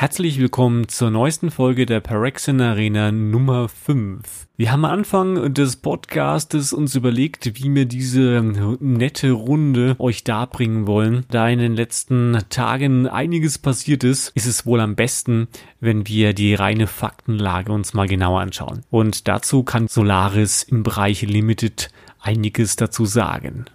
Herzlich willkommen zur neuesten Folge der Parexin Arena Nummer 5. Wir haben am Anfang des Podcastes uns überlegt, wie wir diese nette Runde euch darbringen wollen. Da in den letzten Tagen einiges passiert ist, ist es wohl am besten, wenn wir die reine Faktenlage uns mal genauer anschauen. Und dazu kann Solaris im Bereich Limited einiges dazu sagen.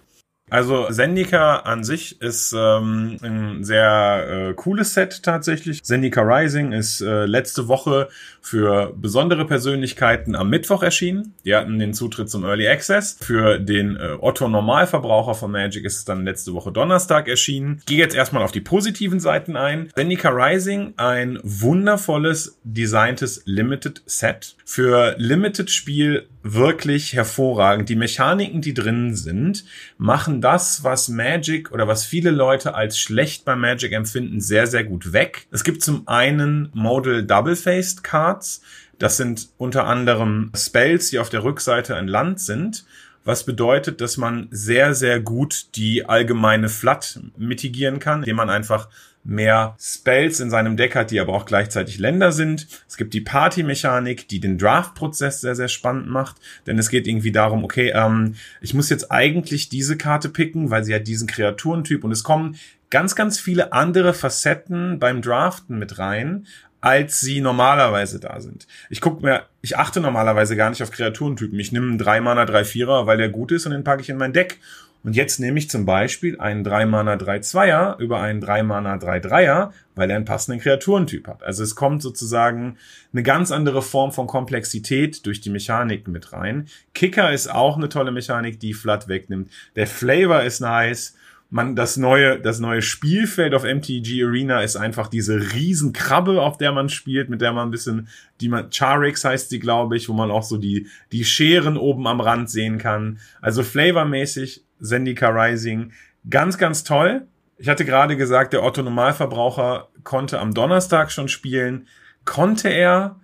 Also Zendika an sich ist ähm, ein sehr äh, cooles Set tatsächlich. Zendika Rising ist äh, letzte Woche für besondere Persönlichkeiten am Mittwoch erschienen. Die hatten den Zutritt zum Early Access. Für den äh, Otto Normalverbraucher von Magic ist es dann letzte Woche Donnerstag erschienen. Ich gehe jetzt erstmal auf die positiven Seiten ein. Zendika Rising, ein wundervolles, designtes Limited Set. Für Limited Spiel wirklich hervorragend. Die Mechaniken, die drin sind, machen das, was Magic oder was viele Leute als schlecht bei Magic empfinden, sehr, sehr gut weg. Es gibt zum einen Modal Double-Faced Cards. Das sind unter anderem Spells, die auf der Rückseite ein Land sind was bedeutet, dass man sehr, sehr gut die allgemeine Flat mitigieren kann, indem man einfach mehr Spells in seinem Deck hat, die aber auch gleichzeitig Länder sind. Es gibt die Party-Mechanik, die den Draft-Prozess sehr, sehr spannend macht, denn es geht irgendwie darum, okay, ähm, ich muss jetzt eigentlich diese Karte picken, weil sie hat diesen Kreaturentyp und es kommen ganz, ganz viele andere Facetten beim Draften mit rein, als sie normalerweise da sind. Ich gucke mir, ich achte normalerweise gar nicht auf Kreaturentypen. Ich nehme einen 3 Mana 3 4er, weil der gut ist und den packe ich in mein Deck. Und jetzt nehme ich zum Beispiel einen 3-Mana 3-2er über einen 3-Mana 3-3er, weil er einen passenden Kreaturentyp hat. Also es kommt sozusagen eine ganz andere Form von Komplexität durch die Mechanik mit rein. Kicker ist auch eine tolle Mechanik, die Flat wegnimmt. Der Flavor ist nice man das neue das neue Spielfeld auf MTG Arena ist einfach diese Riesenkrabbe, auf der man spielt, mit der man ein bisschen die man Charix heißt sie, glaube ich, wo man auch so die die Scheren oben am Rand sehen kann. Also flavormäßig Zendika Rising ganz ganz toll. Ich hatte gerade gesagt, der Otto Normalverbraucher konnte am Donnerstag schon spielen, konnte er,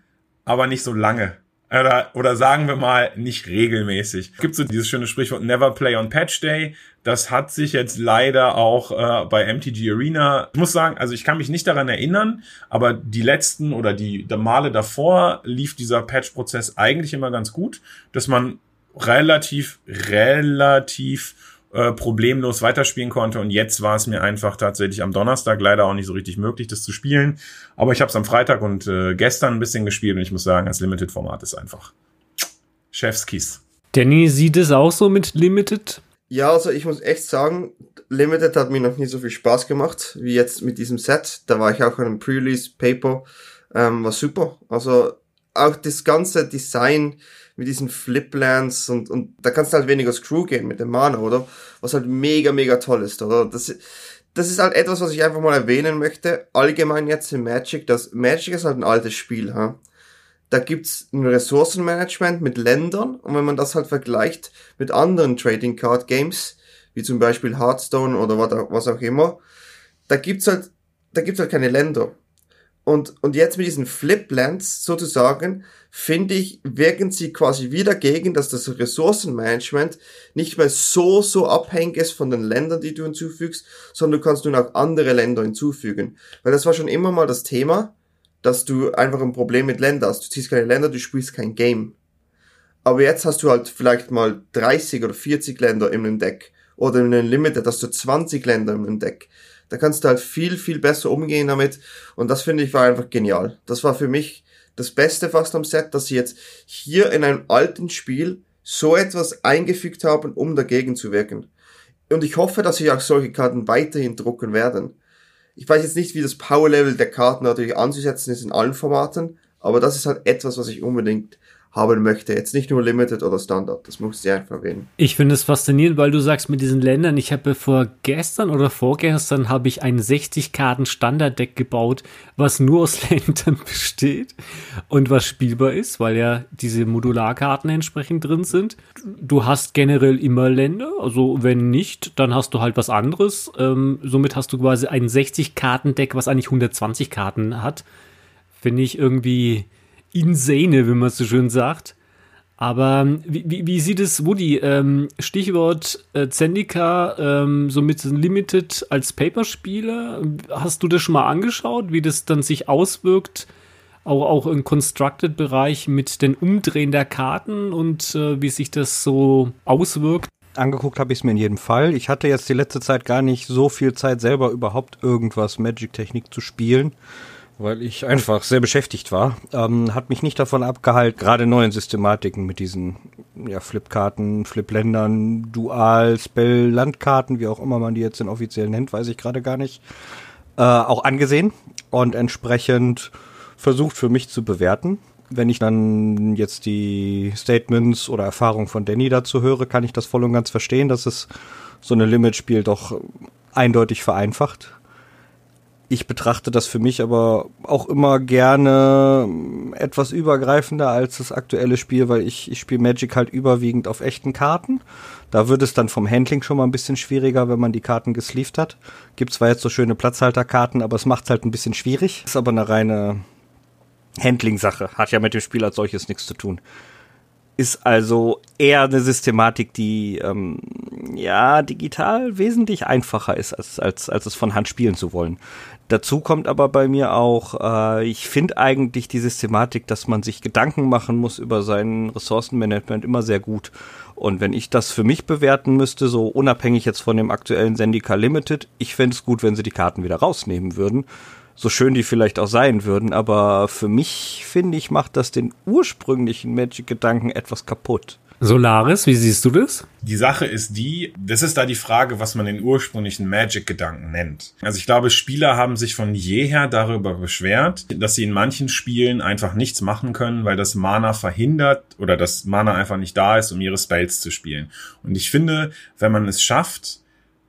aber nicht so lange. Oder, oder sagen wir mal, nicht regelmäßig. Es gibt so dieses schöne Sprichwort Never Play on Patch Day. Das hat sich jetzt leider auch äh, bei MTG Arena. Ich muss sagen, also ich kann mich nicht daran erinnern, aber die letzten oder die Male davor lief dieser Patch-Prozess eigentlich immer ganz gut, dass man relativ, relativ äh, problemlos weiterspielen konnte. Und jetzt war es mir einfach tatsächlich am Donnerstag leider auch nicht so richtig möglich, das zu spielen. Aber ich habe es am Freitag und äh, gestern ein bisschen gespielt und ich muss sagen, das Limited-Format ist einfach Chefskiss. Danny, sieht es auch so mit Limited? Ja, also ich muss echt sagen, Limited hat mir noch nie so viel Spaß gemacht wie jetzt mit diesem Set. Da war ich auch an einem Pre-Release-Paper, ähm, war super. Also auch das ganze Design, mit diesen Fliplands und, und da kannst du halt weniger Screw gehen mit dem Mana, oder? Was halt mega, mega toll ist, oder? Das, das ist halt etwas, was ich einfach mal erwähnen möchte. Allgemein jetzt in Magic, das Magic ist halt ein altes Spiel, ha? Da gibt's ein Ressourcenmanagement mit Ländern und wenn man das halt vergleicht mit anderen Trading Card Games, wie zum Beispiel Hearthstone oder was auch immer, da gibt's halt, da gibt's halt keine Länder. Und, und jetzt mit diesen Fliplands sozusagen, finde ich, wirken sie quasi wieder gegen, dass das Ressourcenmanagement nicht mehr so, so abhängig ist von den Ländern, die du hinzufügst, sondern du kannst nun auch andere Länder hinzufügen. Weil das war schon immer mal das Thema, dass du einfach ein Problem mit Ländern hast. Du ziehst keine Länder, du spielst kein Game. Aber jetzt hast du halt vielleicht mal 30 oder 40 Länder in einem Deck. Oder in einem Limited hast du 20 Länder in einem Deck. Da kannst du halt viel, viel besser umgehen damit. Und das finde ich war einfach genial. Das war für mich das Beste fast am Set, dass sie jetzt hier in einem alten Spiel so etwas eingefügt haben, um dagegen zu wirken. Und ich hoffe, dass sie auch solche Karten weiterhin drucken werden. Ich weiß jetzt nicht, wie das Power-Level der Karten natürlich anzusetzen ist in allen Formaten, aber das ist halt etwas, was ich unbedingt haben möchte. Jetzt nicht nur Limited oder Standard, das muss ich einfach erwähnen. Ich finde es faszinierend, weil du sagst mit diesen Ländern, ich habe vor gestern oder vorgestern habe ich ein 60 Karten Standarddeck gebaut, was nur aus Ländern besteht und was spielbar ist, weil ja diese Modularkarten entsprechend drin sind. Du hast generell immer Länder, also wenn nicht, dann hast du halt was anderes. Ähm, somit hast du quasi ein 60 Karten Deck, was eigentlich 120 Karten hat. Finde ich irgendwie insane, wie man so schön sagt. Aber wie, wie, wie sieht es, Woody, ähm, Stichwort äh, Zendika, ähm, so mit Limited als Paperspieler, hast du das schon mal angeschaut, wie das dann sich auswirkt, auch, auch im Constructed-Bereich mit den Umdrehen der Karten und äh, wie sich das so auswirkt? Angeguckt habe ich es mir in jedem Fall. Ich hatte jetzt die letzte Zeit gar nicht so viel Zeit, selber überhaupt irgendwas Magic-Technik zu spielen weil ich einfach sehr beschäftigt war. Ähm, hat mich nicht davon abgehalten, gerade neuen Systematiken mit diesen ja, Flipkarten, Flipländern, Dual, Spell, Landkarten, wie auch immer man die jetzt in offiziell nennt, weiß ich gerade gar nicht, äh, auch angesehen und entsprechend versucht für mich zu bewerten. Wenn ich dann jetzt die Statements oder Erfahrungen von Danny dazu höre, kann ich das voll und ganz verstehen, dass es so eine Limit-Spiel doch eindeutig vereinfacht ich betrachte das für mich aber auch immer gerne etwas übergreifender als das aktuelle Spiel, weil ich, ich spiele Magic halt überwiegend auf echten Karten. Da wird es dann vom Handling schon mal ein bisschen schwieriger, wenn man die Karten gesleeved hat. Gibt zwar jetzt so schöne Platzhalterkarten, aber es macht halt ein bisschen schwierig. Ist aber eine reine Handling-Sache. Hat ja mit dem Spiel als solches nichts zu tun ist also eher eine Systematik, die ähm, ja digital wesentlich einfacher ist, als, als, als es von Hand spielen zu wollen. Dazu kommt aber bei mir auch, äh, ich finde eigentlich die Systematik, dass man sich Gedanken machen muss über sein Ressourcenmanagement immer sehr gut. Und wenn ich das für mich bewerten müsste, so unabhängig jetzt von dem aktuellen Sendika Limited, ich fände es gut, wenn sie die Karten wieder rausnehmen würden so schön die vielleicht auch sein würden, aber für mich, finde ich, macht das den ursprünglichen Magic-Gedanken etwas kaputt. Solaris, wie siehst du das? Die Sache ist die, das ist da die Frage, was man den ursprünglichen Magic-Gedanken nennt. Also ich glaube, Spieler haben sich von jeher darüber beschwert, dass sie in manchen Spielen einfach nichts machen können, weil das Mana verhindert oder das Mana einfach nicht da ist, um ihre Spells zu spielen. Und ich finde, wenn man es schafft,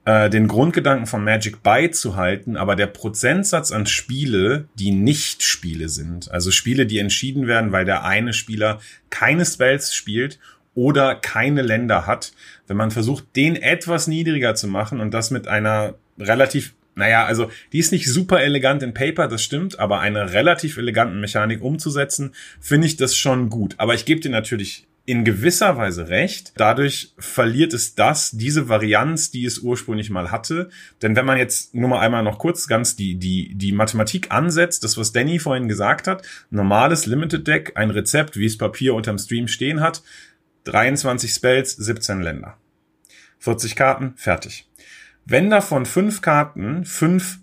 äh, den Grundgedanken von Magic beizuhalten, aber der Prozentsatz an Spiele, die nicht Spiele sind, also Spiele, die entschieden werden, weil der eine Spieler keine Spells spielt oder keine Länder hat, wenn man versucht, den etwas niedriger zu machen und das mit einer relativ naja, also die ist nicht super elegant in Paper, das stimmt, aber eine relativ eleganten Mechanik umzusetzen, finde ich das schon gut. Aber ich gebe dir natürlich in gewisser Weise recht. Dadurch verliert es das, diese Varianz, die es ursprünglich mal hatte. Denn wenn man jetzt nur mal einmal noch kurz ganz die, die, die Mathematik ansetzt, das was Danny vorhin gesagt hat, normales Limited Deck, ein Rezept, wie es Papier unterm Stream stehen hat, 23 Spells, 17 Länder. 40 Karten, fertig. Wenn davon fünf Karten, fünf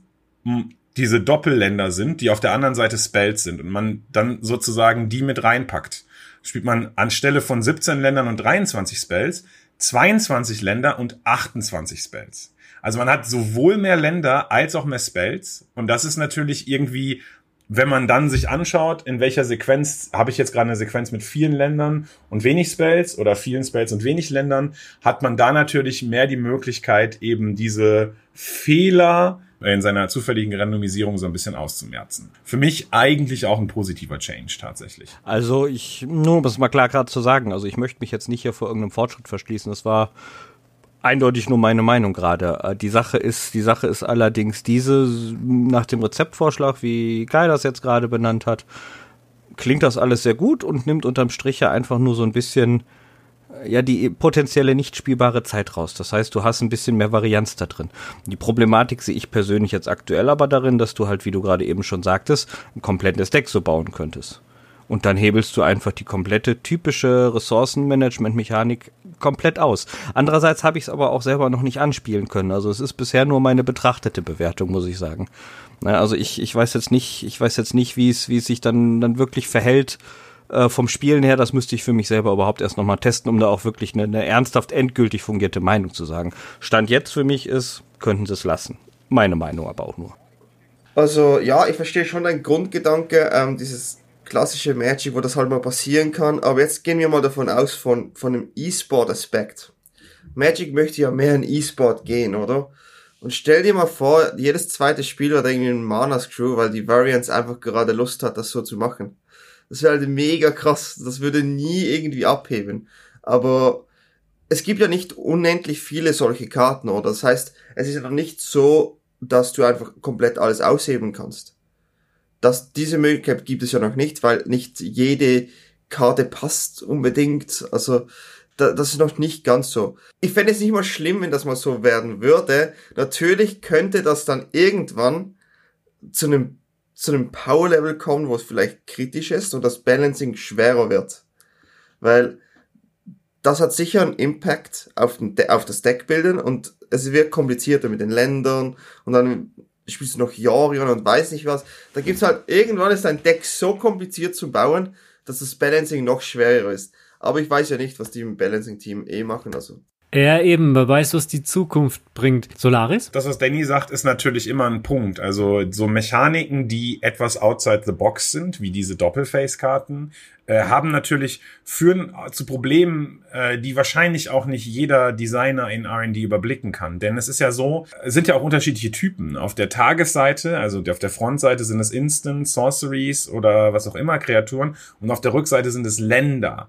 diese Doppelländer sind, die auf der anderen Seite Spells sind und man dann sozusagen die mit reinpackt, spielt man anstelle von 17 Ländern und 23 Spells 22 Länder und 28 Spells. Also man hat sowohl mehr Länder als auch mehr Spells. Und das ist natürlich irgendwie, wenn man dann sich anschaut, in welcher Sequenz habe ich jetzt gerade eine Sequenz mit vielen Ländern und wenig Spells oder vielen Spells und wenig Ländern, hat man da natürlich mehr die Möglichkeit, eben diese Fehler in seiner zufälligen Randomisierung so ein bisschen auszumerzen. Für mich eigentlich auch ein positiver Change tatsächlich. Also ich, nur um es mal klar gerade zu sagen, also ich möchte mich jetzt nicht hier vor irgendeinem Fortschritt verschließen. Das war eindeutig nur meine Meinung gerade. Äh, die Sache ist, die Sache ist allerdings diese, nach dem Rezeptvorschlag, wie Guy das jetzt gerade benannt hat, klingt das alles sehr gut und nimmt unterm Strich ja einfach nur so ein bisschen ja die potenzielle nicht spielbare Zeit raus. Das heißt, du hast ein bisschen mehr Varianz da drin. Die Problematik sehe ich persönlich jetzt aktuell aber darin, dass du halt, wie du gerade eben schon sagtest, ein komplettes Deck so bauen könntest. Und dann hebelst du einfach die komplette typische Ressourcenmanagement-Mechanik komplett aus. Andererseits habe ich es aber auch selber noch nicht anspielen können. Also es ist bisher nur meine betrachtete Bewertung, muss ich sagen. Also ich, ich weiß jetzt nicht, ich weiß jetzt nicht, wie es, wie es sich dann, dann wirklich verhält, äh, vom Spielen her, das müsste ich für mich selber überhaupt erst nochmal testen, um da auch wirklich eine, eine ernsthaft endgültig fungierte Meinung zu sagen. Stand jetzt für mich ist, könnten sie es lassen. Meine Meinung aber auch nur. Also ja, ich verstehe schon deinen Grundgedanke, ähm, dieses klassische Magic, wo das halt mal passieren kann. Aber jetzt gehen wir mal davon aus, von, von dem E-Sport-Aspekt. Magic möchte ja mehr in E-Sport gehen, oder? Und stell dir mal vor, jedes zweite Spiel hat irgendwie ein Mana-Screw, weil die Variance einfach gerade Lust hat, das so zu machen. Das wäre halt mega krass. Das würde nie irgendwie abheben. Aber es gibt ja nicht unendlich viele solche Karten, oder? Das heißt, es ist ja noch nicht so, dass du einfach komplett alles ausheben kannst. Das, diese Möglichkeit gibt es ja noch nicht, weil nicht jede Karte passt unbedingt. Also da, das ist noch nicht ganz so. Ich fände es nicht mal schlimm, wenn das mal so werden würde. Natürlich könnte das dann irgendwann zu einem zu einem Power-Level kommen, wo es vielleicht kritisch ist und das Balancing schwerer wird. Weil das hat sicher einen Impact auf, den De auf das Deckbilden und es wird komplizierter mit den Ländern und dann spielst du noch Jarion und weiß nicht was. Da gibt's halt, irgendwann ist dein Deck so kompliziert zu bauen, dass das Balancing noch schwerer ist. Aber ich weiß ja nicht, was die im Balancing-Team eh machen, also ja, eben, wer weiß, was die Zukunft bringt. Solaris? Das, was Danny sagt, ist natürlich immer ein Punkt. Also so Mechaniken, die etwas outside the box sind, wie diese Doppelface-Karten, äh, haben natürlich, führen zu Problemen, äh, die wahrscheinlich auch nicht jeder Designer in R&D überblicken kann. Denn es ist ja so, es sind ja auch unterschiedliche Typen. Auf der Tagesseite, also auf der Frontseite sind es Instant, Sorceries oder was auch immer, Kreaturen. Und auf der Rückseite sind es Länder.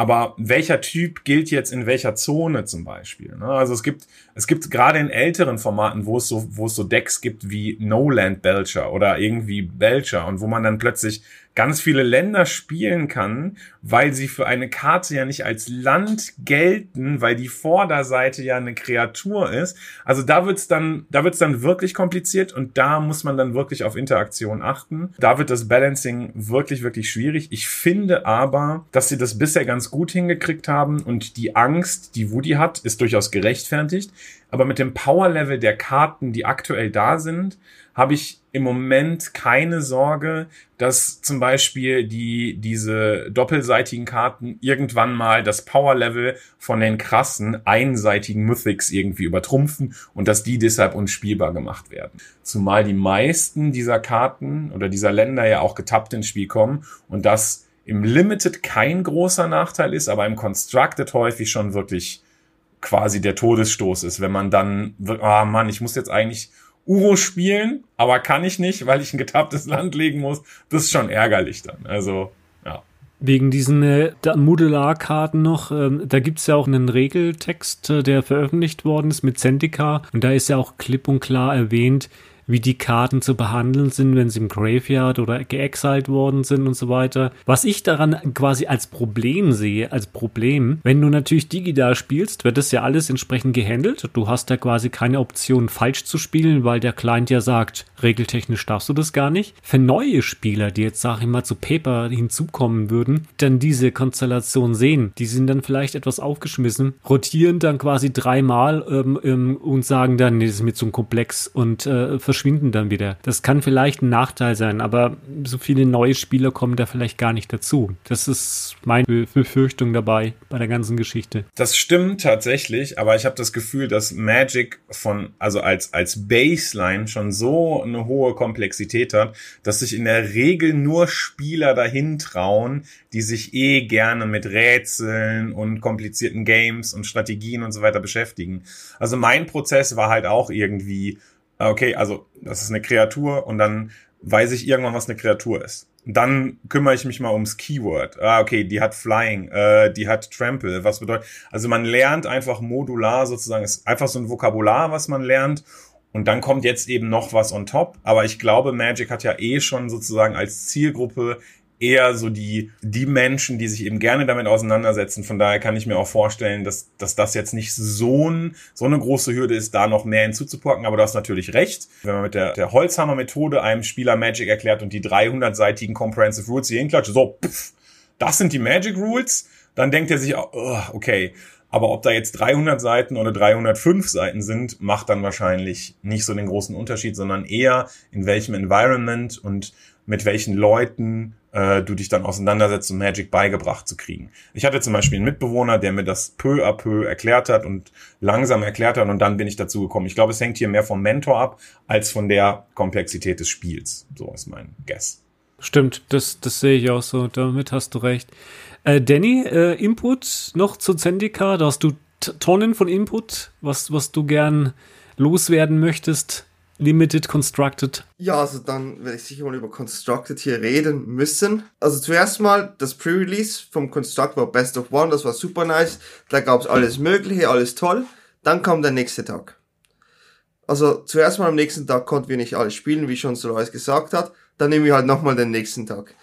Aber welcher Typ gilt jetzt in welcher Zone zum Beispiel? Ne? Also es gibt, es gibt gerade in älteren Formaten, wo es so, wo es so Decks gibt wie No Land Belcher oder irgendwie Belcher und wo man dann plötzlich ganz viele Länder spielen kann, weil sie für eine Karte ja nicht als Land gelten, weil die Vorderseite ja eine Kreatur ist. Also da wird's dann, da wird's dann wirklich kompliziert und da muss man dann wirklich auf Interaktion achten. Da wird das Balancing wirklich, wirklich schwierig. Ich finde aber, dass sie das bisher ganz gut hingekriegt haben und die Angst, die Woody hat, ist durchaus gerechtfertigt. Aber mit dem Power-Level der Karten, die aktuell da sind, habe ich im Moment keine Sorge, dass zum Beispiel die, diese doppelseitigen Karten irgendwann mal das Power-Level von den krassen, einseitigen Mythics irgendwie übertrumpfen und dass die deshalb unspielbar gemacht werden. Zumal die meisten dieser Karten oder dieser Länder ja auch getappt ins Spiel kommen und das im Limited kein großer Nachteil ist, aber im Constructed häufig schon wirklich quasi der Todesstoß ist, wenn man dann, ah Mann, ich muss jetzt eigentlich Uro spielen, aber kann ich nicht, weil ich ein getapptes Land legen muss. Das ist schon ärgerlich dann. Also, ja. Wegen diesen äh, Modularkarten noch, ähm, da gibt's ja auch einen Regeltext, äh, der veröffentlicht worden ist mit Zendika. Und da ist ja auch klipp und klar erwähnt, wie die Karten zu behandeln sind, wenn sie im Graveyard oder geexiled worden sind und so weiter. Was ich daran quasi als Problem sehe, als Problem, wenn du natürlich digital spielst, wird das ja alles entsprechend gehandelt. Du hast da quasi keine Option falsch zu spielen, weil der Client ja sagt, regeltechnisch darfst du das gar nicht. Für neue Spieler, die jetzt, sag ich mal, zu Paper hinzukommen würden, dann diese Konstellation sehen, die sind dann vielleicht etwas aufgeschmissen, rotieren dann quasi dreimal ähm, ähm, und sagen dann, nee, das ist mir zu komplex und äh, verschwinden dann wieder. Das kann vielleicht ein Nachteil sein, aber so viele neue Spieler kommen da vielleicht gar nicht dazu. Das ist meine Befürchtung dabei bei der ganzen Geschichte. Das stimmt tatsächlich, aber ich habe das Gefühl, dass Magic von, also als, als Baseline schon so eine hohe Komplexität hat, dass sich in der Regel nur Spieler dahin trauen, die sich eh gerne mit Rätseln und komplizierten Games und Strategien und so weiter beschäftigen. Also mein Prozess war halt auch irgendwie okay, also das ist eine Kreatur und dann weiß ich irgendwann, was eine Kreatur ist. Dann kümmere ich mich mal ums Keyword. Ah, okay, die hat Flying, äh, die hat Trample. Was bedeutet? Also man lernt einfach modular sozusagen, ist einfach so ein Vokabular, was man lernt. Und dann kommt jetzt eben noch was on top. Aber ich glaube, Magic hat ja eh schon sozusagen als Zielgruppe eher so die, die Menschen, die sich eben gerne damit auseinandersetzen. Von daher kann ich mir auch vorstellen, dass, dass das jetzt nicht so, ein, so eine große Hürde ist, da noch mehr hinzuzupacken. Aber du hast natürlich recht. Wenn man mit der, der Holzhammer-Methode einem Spieler Magic erklärt und die 300-seitigen Comprehensive Rules hier hinklatscht, so, pff, das sind die Magic Rules, dann denkt er sich, oh, okay, aber ob da jetzt 300 Seiten oder 305 Seiten sind, macht dann wahrscheinlich nicht so den großen Unterschied, sondern eher in welchem Environment und mit welchen Leuten äh, du dich dann auseinandersetzt, um Magic beigebracht zu kriegen. Ich hatte zum Beispiel einen Mitbewohner, der mir das peu à peu erklärt hat und langsam erklärt hat und dann bin ich dazu gekommen. Ich glaube, es hängt hier mehr vom Mentor ab als von der Komplexität des Spiels. So ist mein Guess. Stimmt, das, das sehe ich auch so. Damit hast du recht. Äh, Danny, äh, Input noch zu Zendika? Da hast du Tonnen von Input, was, was du gern loswerden möchtest. Limited Constructed? Ja, also dann werde ich sicher mal über Constructed hier reden müssen. Also zuerst mal das Pre-Release vom Construct war Best of One, das war super nice. Da gab's alles Mögliche, alles toll. Dann kam der nächste Tag. Also zuerst mal am nächsten Tag konnten wir nicht alles spielen, wie schon Solaris gesagt hat. Dann nehmen wir halt nochmal den nächsten Tag.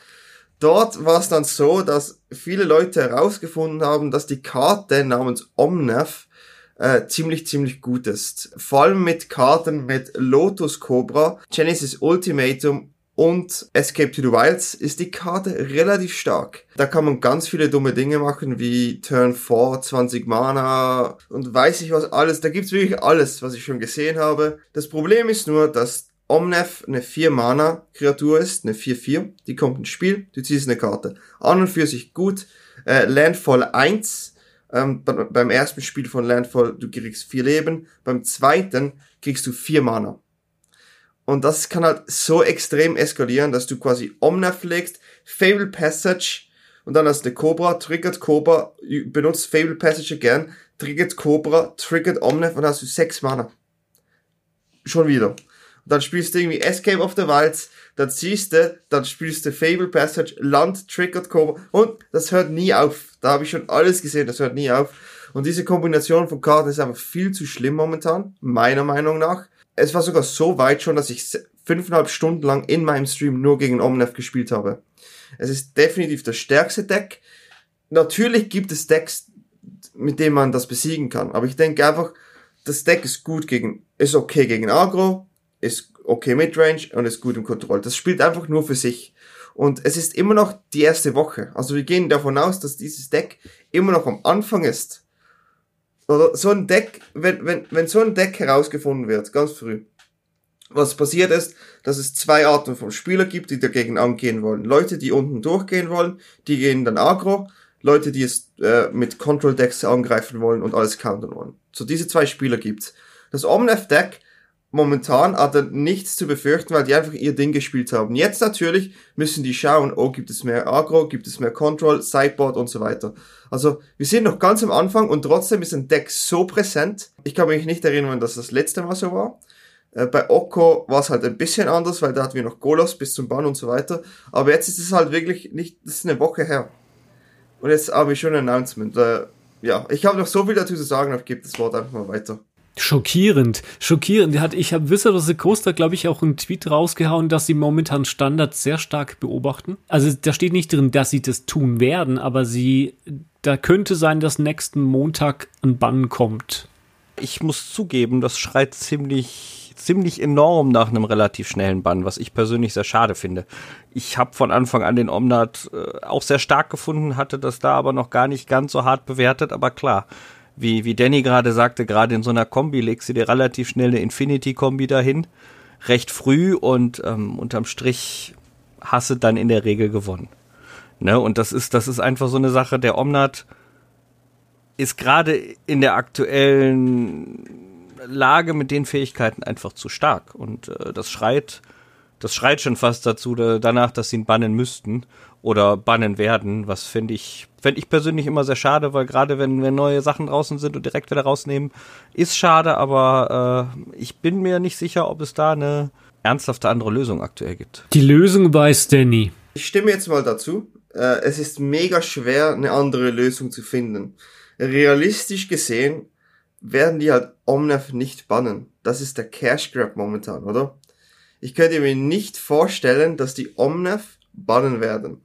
Dort war es dann so, dass viele Leute herausgefunden haben, dass die Karte namens Omnath äh, ziemlich, ziemlich gut ist. Vor allem mit Karten mit Lotus Cobra, Genesis Ultimatum und Escape to the Wilds ist die Karte relativ stark. Da kann man ganz viele dumme Dinge machen, wie Turn 4, 20 Mana und weiß ich was alles. Da gibt's wirklich alles, was ich schon gesehen habe. Das Problem ist nur, dass Omnef eine 4-Mana-Kreatur ist, eine 4-4, die kommt ins Spiel, du ziehst eine Karte. An und für sich gut. Äh, Landfall 1, ähm, beim ersten Spiel von Landfall, du kriegst 4 Leben, beim zweiten kriegst du 4 Mana. Und das kann halt so extrem eskalieren, dass du quasi Omnef legst, Fable Passage und dann hast du Cobra, triggert Cobra, benutzt Fable Passage again, triggert Cobra, triggert Omnef und hast du 6 Mana. Schon wieder. Und dann spielst du irgendwie Escape of the Wilds, dann ziehst du, dann spielst du Fable Passage, Land, triggert Cobra und das hört nie auf. Da habe ich schon alles gesehen, das hört nie auf. Und diese Kombination von Karten ist einfach viel zu schlimm momentan, meiner Meinung nach es war sogar so weit schon, dass ich fünfeinhalb Stunden lang in meinem Stream nur gegen Omnef gespielt habe. Es ist definitiv das stärkste Deck. Natürlich gibt es Decks, mit denen man das besiegen kann, aber ich denke einfach, das Deck ist gut gegen, ist okay gegen Agro, ist okay Midrange und ist gut im Kontroll. Das spielt einfach nur für sich. Und es ist immer noch die erste Woche. Also wir gehen davon aus, dass dieses Deck immer noch am Anfang ist. Oder so ein Deck, wenn, wenn, wenn so ein Deck herausgefunden wird, ganz früh, was passiert ist, dass es zwei Arten von Spieler gibt, die dagegen angehen wollen. Leute, die unten durchgehen wollen, die gehen dann aggro. Leute, die es äh, mit Control Decks angreifen wollen und alles countern wollen. So diese zwei Spieler gibt's. Das Omnef Deck momentan hat er nichts zu befürchten, weil die einfach ihr Ding gespielt haben. Jetzt natürlich müssen die schauen, oh, gibt es mehr Agro, gibt es mehr Control, Sideboard und so weiter. Also wir sind noch ganz am Anfang und trotzdem ist ein Deck so präsent. Ich kann mich nicht erinnern, dass das letzte Mal so war. Äh, bei Oko war es halt ein bisschen anders, weil da hatten wir noch Golos bis zum Bann und so weiter. Aber jetzt ist es halt wirklich nicht, das ist eine Woche her. Und jetzt habe ich schon ein Announcement. Äh, ja, ich habe noch so viel dazu zu sagen, aber ich gebe das Wort einfach mal weiter. Schockierend, schockierend. Ich habe Wizard of the Coaster, glaube ich, auch einen Tweet rausgehauen, dass sie momentan Standards sehr stark beobachten. Also da steht nicht drin, dass sie das tun werden, aber sie, da könnte sein, dass nächsten Montag ein Bann kommt. Ich muss zugeben, das schreit ziemlich, ziemlich enorm nach einem relativ schnellen Bann, was ich persönlich sehr schade finde. Ich habe von Anfang an den Omnat äh, auch sehr stark gefunden, hatte das da aber noch gar nicht ganz so hart bewertet, aber klar wie, wie Danny gerade sagte, gerade in so einer Kombi legst du dir relativ schnell eine Infinity-Kombi dahin, recht früh und ähm, unterm Strich hast du dann in der Regel gewonnen. Ne? Und das ist, das ist einfach so eine Sache, der Omnat ist gerade in der aktuellen Lage mit den Fähigkeiten einfach zu stark. Und äh, das schreit, das schreit schon fast dazu, da, danach, dass sie ihn bannen müssten oder bannen werden, was finde ich, fände ich persönlich immer sehr schade, weil gerade wenn, wenn neue Sachen draußen sind und direkt wieder rausnehmen, ist schade, aber äh, ich bin mir nicht sicher, ob es da eine ernsthafte andere Lösung aktuell gibt. Die Lösung weiß Danny. Ich stimme jetzt mal dazu. Äh, es ist mega schwer, eine andere Lösung zu finden. Realistisch gesehen werden die halt Omnef nicht bannen. Das ist der Cash Grab momentan, oder? Ich könnte mir nicht vorstellen, dass die Omnef bannen werden.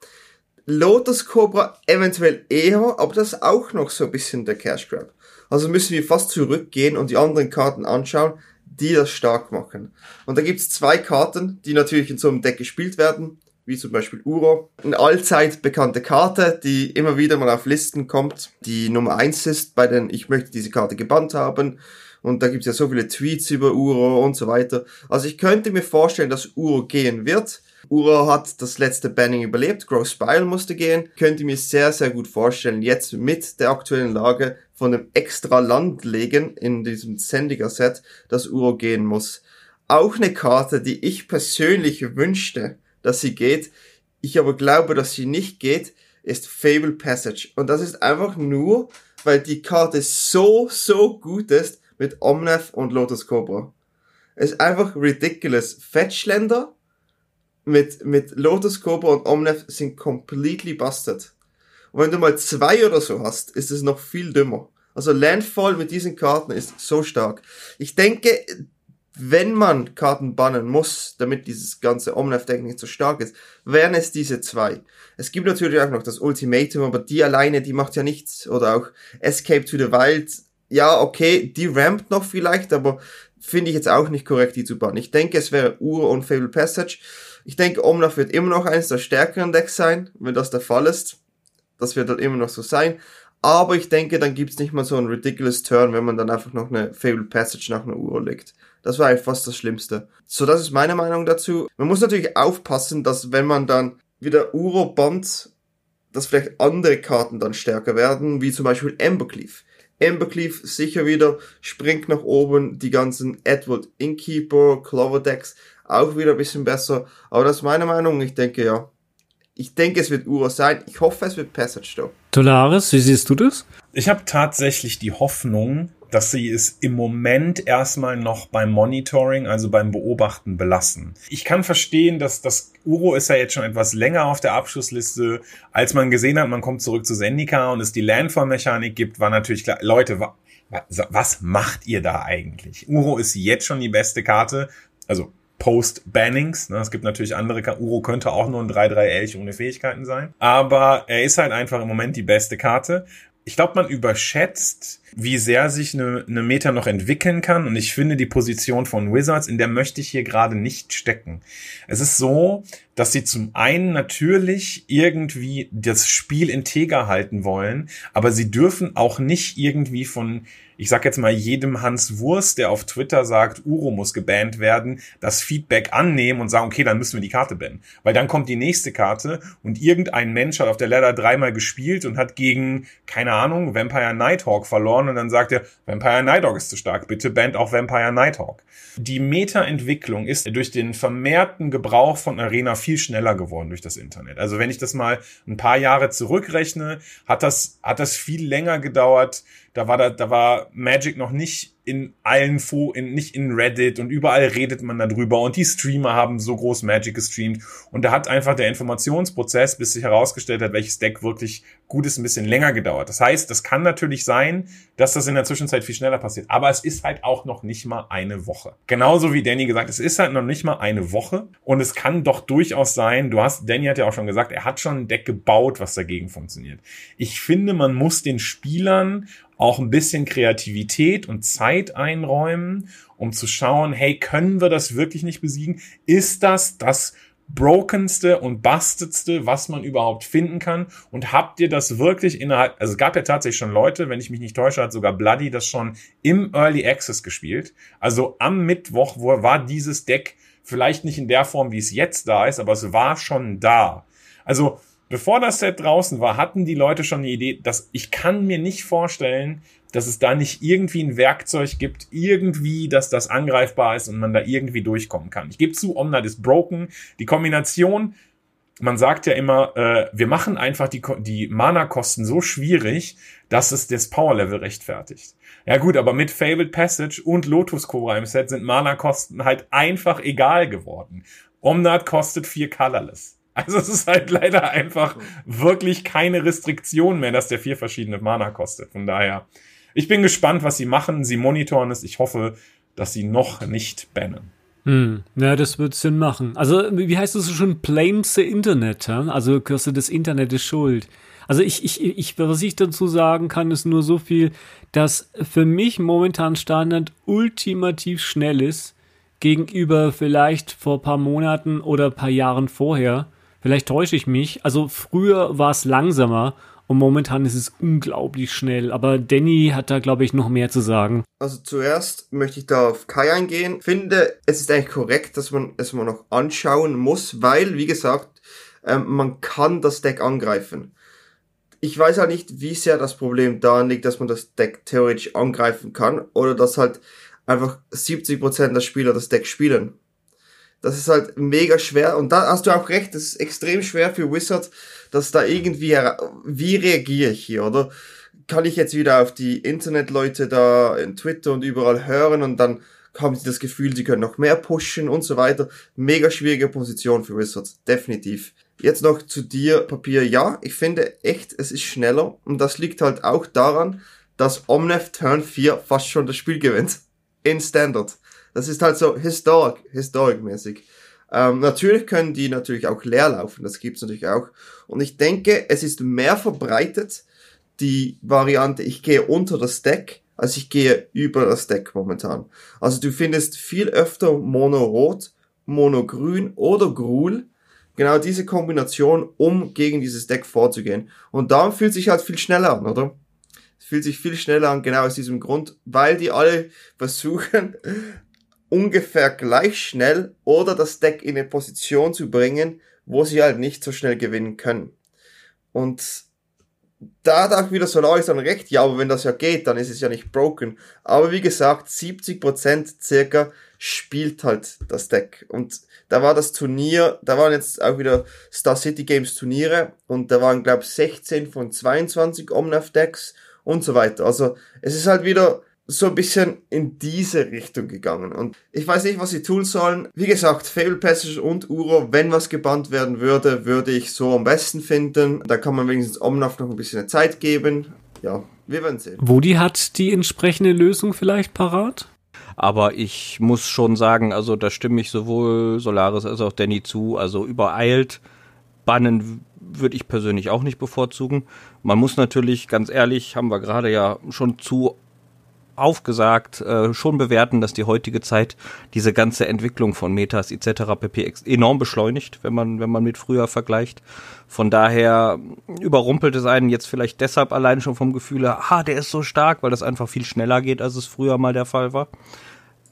Lotus Cobra eventuell eher, aber das ist auch noch so ein bisschen der Cash Grab. Also müssen wir fast zurückgehen und die anderen Karten anschauen, die das stark machen. Und da gibt's zwei Karten, die natürlich in so einem Deck gespielt werden, wie zum Beispiel Uro. Eine allzeit bekannte Karte, die immer wieder mal auf Listen kommt, die Nummer eins ist, bei den ich möchte diese Karte gebannt haben. Und da gibt's ja so viele Tweets über Uro und so weiter. Also ich könnte mir vorstellen, dass Uro gehen wird. Uro hat das letzte Banning überlebt, Grow Spiral musste gehen. Könnte mir sehr, sehr gut vorstellen, jetzt mit der aktuellen Lage von einem extra Land legen in diesem Zendiger Set, dass Uro gehen muss. Auch eine Karte, die ich persönlich wünschte, dass sie geht, ich aber glaube, dass sie nicht geht, ist Fable Passage. Und das ist einfach nur, weil die Karte so, so gut ist mit Omnath und Lotus Cobra. Es ist einfach ridiculous. Fetchländer mit, mit Lotus Cobra und Omnef sind completely busted. Und wenn du mal zwei oder so hast, ist es noch viel dümmer. Also Landfall mit diesen Karten ist so stark. Ich denke, wenn man Karten bannen muss, damit dieses ganze Omnath-Deck nicht so stark ist, wären es diese zwei. Es gibt natürlich auch noch das Ultimatum, aber die alleine, die macht ja nichts. Oder auch Escape to the Wild. Ja, okay, die rampt noch vielleicht, aber finde ich jetzt auch nicht korrekt, die zu bannen. Ich denke, es wäre Ur und Fable Passage. Ich denke, Omnath wird immer noch eines der stärkeren Decks sein, wenn das der Fall ist. Das wird dann immer noch so sein. Aber ich denke, dann gibt's nicht mal so einen ridiculous Turn, wenn man dann einfach noch eine Fable Passage nach einer Uhr legt. Das war eigentlich fast das Schlimmste. So, das ist meine Meinung dazu. Man muss natürlich aufpassen, dass wenn man dann wieder Uro band, dass vielleicht andere Karten dann stärker werden, wie zum Beispiel Embercleave. Embercleave sicher wieder springt nach oben, die ganzen Edward Innkeeper, Clover Decks auch wieder ein bisschen besser. Aber das ist meine Meinung. Ich denke, ja, ich denke, es wird Uro sein. Ich hoffe, es wird Passage though. Tolaris, wie siehst du das? Ich habe tatsächlich die Hoffnung, dass sie es im Moment erstmal noch beim Monitoring, also beim Beobachten belassen. Ich kann verstehen, dass das Uro ist ja jetzt schon etwas länger auf der Abschlussliste. Als man gesehen hat, man kommt zurück zu Zendika und es die Landform-Mechanik gibt, war natürlich klar, Leute, was macht ihr da eigentlich? Uro ist jetzt schon die beste Karte. Also Post-Bannings. Ne? Es gibt natürlich andere, Uro könnte auch nur ein 3-3-Elch ohne Fähigkeiten sein. Aber er ist halt einfach im Moment die beste Karte. Ich glaube, man überschätzt, wie sehr sich eine, eine Meta noch entwickeln kann. Und ich finde die Position von Wizards, in der möchte ich hier gerade nicht stecken. Es ist so, dass sie zum einen natürlich irgendwie das Spiel integer halten wollen, aber sie dürfen auch nicht irgendwie von ich sag jetzt mal jedem Hans Wurst, der auf Twitter sagt, Uro muss gebannt werden, das Feedback annehmen und sagen, okay, dann müssen wir die Karte bannen. Weil dann kommt die nächste Karte und irgendein Mensch hat auf der Ladder dreimal gespielt und hat gegen, keine Ahnung, Vampire Nighthawk verloren und dann sagt er, Vampire Nighthawk ist zu stark, bitte bannt auch Vampire Nighthawk. Die Meta-Entwicklung ist durch den vermehrten Gebrauch von Arena viel schneller geworden durch das Internet. Also wenn ich das mal ein paar Jahre zurückrechne, hat das, hat das viel länger gedauert, da war da, da war Magic noch nicht in allen Fo in, nicht in Reddit und überall redet man darüber und die Streamer haben so groß Magic gestreamt und da hat einfach der Informationsprozess, bis sich herausgestellt hat, welches Deck wirklich gut ist, ein bisschen länger gedauert. Das heißt, das kann natürlich sein, dass das in der Zwischenzeit viel schneller passiert, aber es ist halt auch noch nicht mal eine Woche. Genauso wie Danny gesagt, es ist halt noch nicht mal eine Woche und es kann doch durchaus sein, du hast, Danny hat ja auch schon gesagt, er hat schon ein Deck gebaut, was dagegen funktioniert. Ich finde, man muss den Spielern auch ein bisschen Kreativität und Zeit einräumen, um zu schauen, hey, können wir das wirklich nicht besiegen? Ist das das brokenste und bastedste, was man überhaupt finden kann? Und habt ihr das wirklich innerhalb, also es gab ja tatsächlich schon Leute, wenn ich mich nicht täusche, hat sogar Bloody das schon im Early Access gespielt. Also am Mittwoch wo war dieses Deck vielleicht nicht in der Form, wie es jetzt da ist, aber es war schon da. Also Bevor das Set draußen war, hatten die Leute schon die Idee, dass ich kann mir nicht vorstellen, dass es da nicht irgendwie ein Werkzeug gibt, irgendwie, dass das angreifbar ist und man da irgendwie durchkommen kann. Ich gebe zu, Omnat ist broken. Die Kombination, man sagt ja immer, äh, wir machen einfach die, die Mana-Kosten so schwierig, dass es das Power-Level rechtfertigt. Ja gut, aber mit Fabled Passage und Lotus Cobra im Set sind Mana-Kosten halt einfach egal geworden. Omnat kostet vier Colorless. Also es ist halt leider einfach wirklich keine Restriktion mehr, dass der vier verschiedene Mana kostet. Von daher, ich bin gespannt, was sie machen. Sie monitoren es. Ich hoffe, dass sie noch nicht bannen. Hm, ja, das wird Sinn machen. Also, wie heißt das so schon? Blames the Internet, ja? Also, kostet das Internet ist schuld. Also, ich, ich, ich, was ich dazu sagen kann, ist nur so viel, dass für mich momentan Standard ultimativ schnell ist, gegenüber vielleicht vor paar Monaten oder paar Jahren vorher. Vielleicht täusche ich mich. Also früher war es langsamer und momentan ist es unglaublich schnell. Aber Danny hat da, glaube ich, noch mehr zu sagen. Also zuerst möchte ich da auf Kai eingehen. Finde, es ist eigentlich korrekt, dass man es mal noch anschauen muss, weil, wie gesagt, ähm, man kann das Deck angreifen. Ich weiß halt nicht, wie sehr das Problem daran liegt, dass man das Deck theoretisch angreifen kann oder dass halt einfach 70% der Spieler das Deck spielen. Das ist halt mega schwer. Und da hast du auch recht, das ist extrem schwer für Wizards, dass da irgendwie, wie reagiere ich hier, oder? Kann ich jetzt wieder auf die Internetleute da in Twitter und überall hören und dann haben sie das Gefühl, sie können noch mehr pushen und so weiter. Mega schwierige Position für Wizards, definitiv. Jetzt noch zu dir, Papier. Ja, ich finde echt, es ist schneller und das liegt halt auch daran, dass Omnef Turn 4 fast schon das Spiel gewinnt. In Standard. Das ist halt so historic, historic-mäßig. Ähm, natürlich können die natürlich auch leer laufen, das gibt's natürlich auch. Und ich denke, es ist mehr verbreitet, die Variante, ich gehe unter das Deck, als ich gehe über das Deck momentan. Also du findest viel öfter Mono-Rot, Mono-Grün oder Grul, genau diese Kombination, um gegen dieses Deck vorzugehen. Und da fühlt sich halt viel schneller an, oder? Es fühlt sich viel schneller an, genau aus diesem Grund, weil die alle versuchen, ungefähr gleich schnell oder das Deck in eine Position zu bringen, wo sie halt nicht so schnell gewinnen können. Und da hat auch wieder Solaris dann recht, ja, aber wenn das ja geht, dann ist es ja nicht broken. Aber wie gesagt, 70% circa spielt halt das Deck. Und da war das Turnier, da waren jetzt auch wieder Star City Games Turniere und da waren, glaube ich, 16 von 22 Omnath Decks und so weiter. Also es ist halt wieder so ein bisschen in diese Richtung gegangen. Und ich weiß nicht, was sie tun sollen. Wie gesagt, Fable Passage und Uro, wenn was gebannt werden würde, würde ich so am besten finden. Da kann man wenigstens Omnath noch ein bisschen Zeit geben. Ja, wir werden sehen. Wodi hat die entsprechende Lösung vielleicht parat? Aber ich muss schon sagen, also da stimme ich sowohl Solaris als auch Danny zu. Also übereilt bannen würde ich persönlich auch nicht bevorzugen. Man muss natürlich, ganz ehrlich, haben wir gerade ja schon zu aufgesagt, äh, schon bewerten, dass die heutige Zeit diese ganze Entwicklung von Metas etc. pp enorm beschleunigt, wenn man wenn man mit früher vergleicht. Von daher überrumpelt es einen jetzt vielleicht deshalb allein schon vom Gefühl, ah, der ist so stark, weil das einfach viel schneller geht, als es früher mal der Fall war.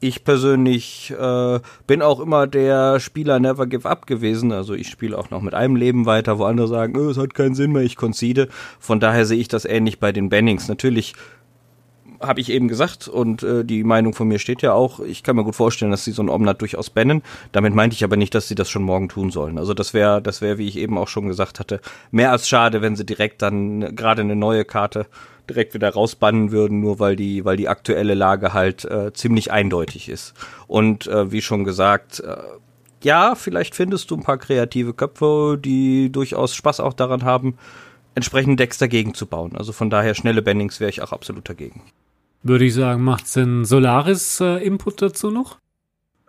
Ich persönlich äh, bin auch immer der Spieler Never Give Up gewesen. Also ich spiele auch noch mit einem Leben weiter, wo andere sagen, oh, es hat keinen Sinn mehr, ich concede. Von daher sehe ich das ähnlich bei den Bannings. Natürlich habe ich eben gesagt und äh, die Meinung von mir steht ja auch. Ich kann mir gut vorstellen, dass sie so ein Omnat durchaus bannen. Damit meinte ich aber nicht, dass sie das schon morgen tun sollen. Also das wäre, das wäre, wie ich eben auch schon gesagt hatte, mehr als schade, wenn sie direkt dann gerade eine neue Karte direkt wieder rausbannen würden, nur weil die, weil die aktuelle Lage halt äh, ziemlich eindeutig ist. Und äh, wie schon gesagt, äh, ja, vielleicht findest du ein paar kreative Köpfe, die durchaus Spaß auch daran haben, entsprechend Decks dagegen zu bauen. Also von daher schnelle Bannings wäre ich auch absolut dagegen. Würde ich sagen, macht Sinn. Solaris äh, dazu noch?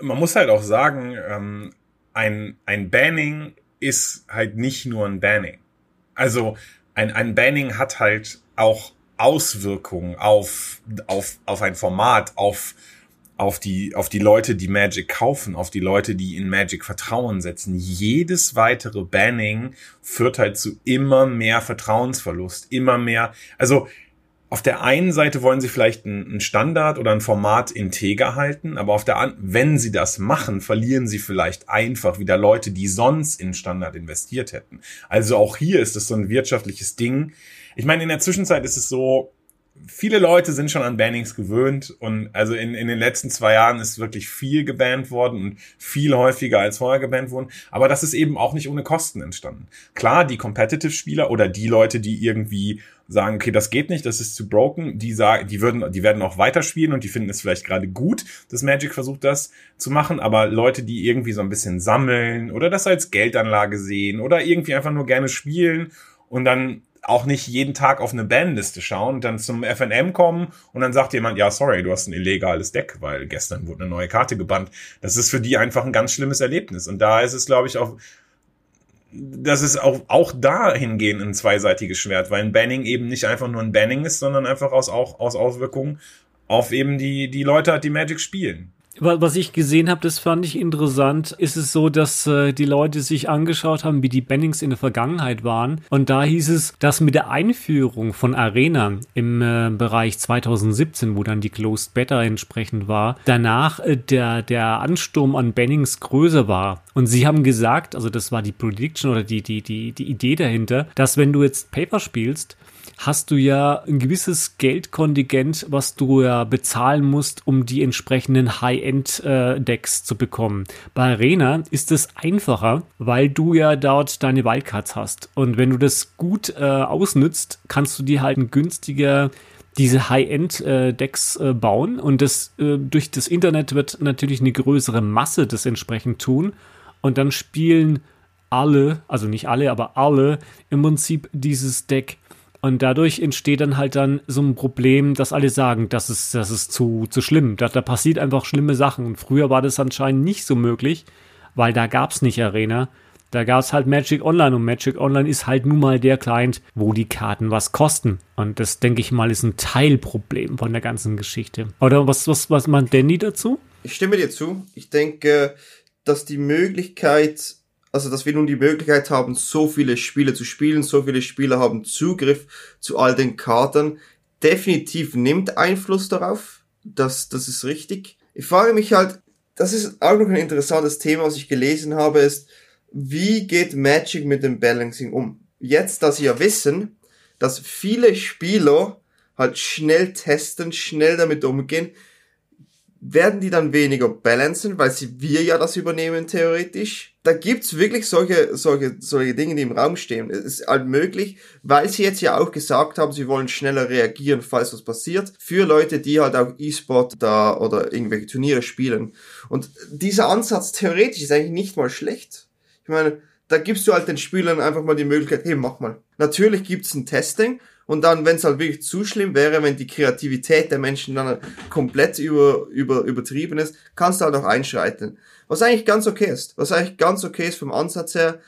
Man muss halt auch sagen, ähm, ein, ein Banning ist halt nicht nur ein Banning. Also ein, ein Banning hat halt auch Auswirkungen auf, auf, auf ein Format, auf, auf die, auf die Leute, die Magic kaufen, auf die Leute, die in Magic Vertrauen setzen. Jedes weitere Banning führt halt zu immer mehr Vertrauensverlust, immer mehr, also auf der einen Seite wollen sie vielleicht einen Standard oder ein Format integer halten, aber auf der an wenn sie das machen, verlieren sie vielleicht einfach wieder Leute, die sonst in Standard investiert hätten. Also auch hier ist es so ein wirtschaftliches Ding. Ich meine, in der Zwischenzeit ist es so, viele Leute sind schon an Bannings gewöhnt und also in, in den letzten zwei Jahren ist wirklich viel gebannt worden und viel häufiger als vorher gebannt worden. Aber das ist eben auch nicht ohne Kosten entstanden. Klar, die Competitive-Spieler oder die Leute, die irgendwie sagen, okay, das geht nicht, das ist zu broken, die sagen, die würden, die werden auch weiterspielen und die finden es vielleicht gerade gut, dass Magic versucht, das zu machen. Aber Leute, die irgendwie so ein bisschen sammeln oder das als Geldanlage sehen oder irgendwie einfach nur gerne spielen und dann auch nicht jeden Tag auf eine Bandliste schauen und dann zum FNM kommen und dann sagt jemand, ja, sorry, du hast ein illegales Deck, weil gestern wurde eine neue Karte gebannt. Das ist für die einfach ein ganz schlimmes Erlebnis. Und da ist es, glaube ich, auch, das ist auch, auch dahingehend ein zweiseitiges Schwert, weil ein Banning eben nicht einfach nur ein Banning ist, sondern einfach aus, auch, aus Auswirkungen auf eben die, die Leute, die Magic spielen was ich gesehen habe, das fand ich interessant, ist es so, dass äh, die Leute sich angeschaut haben, wie die Bannings in der Vergangenheit waren. Und da hieß es, dass mit der Einführung von Arena im äh, Bereich 2017, wo dann die Closed Beta entsprechend war, danach äh, der, der Ansturm an Bannings größer war. Und sie haben gesagt, also das war die Prediction oder die, die, die, die Idee dahinter, dass wenn du jetzt Paper spielst, hast du ja ein gewisses Geldkontingent, was du ja bezahlen musst, um die entsprechenden High-End-Decks zu bekommen. Bei Arena ist es einfacher, weil du ja dort deine Wildcards hast. Und wenn du das gut äh, ausnützt, kannst du dir halt ein günstiger diese High-End-Decks äh, äh, bauen und das äh, durch das Internet wird natürlich eine größere Masse das entsprechend tun und dann spielen alle, also nicht alle, aber alle im Prinzip dieses Deck Und dadurch entsteht dann halt dann so ein Problem, dass alle sagen, das ist, das ist zu, zu schlimm. Da, da passiert einfach schlimme Sachen. Und früher war das anscheinend nicht so möglich, weil da gab's nicht Arena. Da gab's halt Magic Online und Magic Online ist halt nun mal der Client, wo die Karten was kosten. Und das, denke ich mal, ist ein Teilproblem von der ganzen Geschichte. Oder was, was, was meint Danny dazu? Ich stimme dir zu. Ich denke, dass die Möglichkeit, also dass wir nun die Möglichkeit haben, so viele Spiele zu spielen, so viele Spieler haben Zugriff zu all den Karten, definitiv nimmt Einfluss darauf. Das, das ist richtig. Ich frage mich halt, das ist auch noch ein interessantes Thema, was ich gelesen habe, ist, wie geht Magic mit dem Balancing um? Jetzt, dass sie ja wissen, dass viele Spieler halt schnell testen, schnell damit umgehen, werden die dann weniger balancen, weil sie wir ja das übernehmen theoretisch. Da gibt's wirklich solche, solche, solche Dinge, die im Raum stehen. Es ist halt möglich, weil sie jetzt ja auch gesagt haben, sie wollen schneller reagieren, falls was passiert, für Leute, die halt auch E-Sport da oder irgendwelche Turniere spielen. Und dieser Ansatz theoretisch ist eigentlich nicht mal schlecht. Ich meine, da gibst du halt den Spielern einfach mal die Möglichkeit, hey, mach mal. Natürlich gibt's ein Testing, und dann, wenn es halt wirklich zu schlimm wäre, wenn die Kreativität der Menschen dann komplett über, über, übertrieben ist, kannst du halt auch einschreiten. Was eigentlich ganz okay ist. Was eigentlich ganz okay ist vom Ansatz her,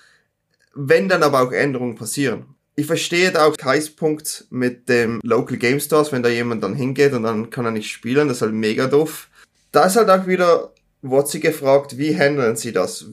wenn dann aber auch Änderungen passieren. Ich verstehe da auch Kais Punkt mit dem Local Game Stores, wenn da jemand dann hingeht und dann kann er nicht spielen, das ist halt mega doof. Da ist halt auch wieder Wotzi gefragt, wie handeln sie das?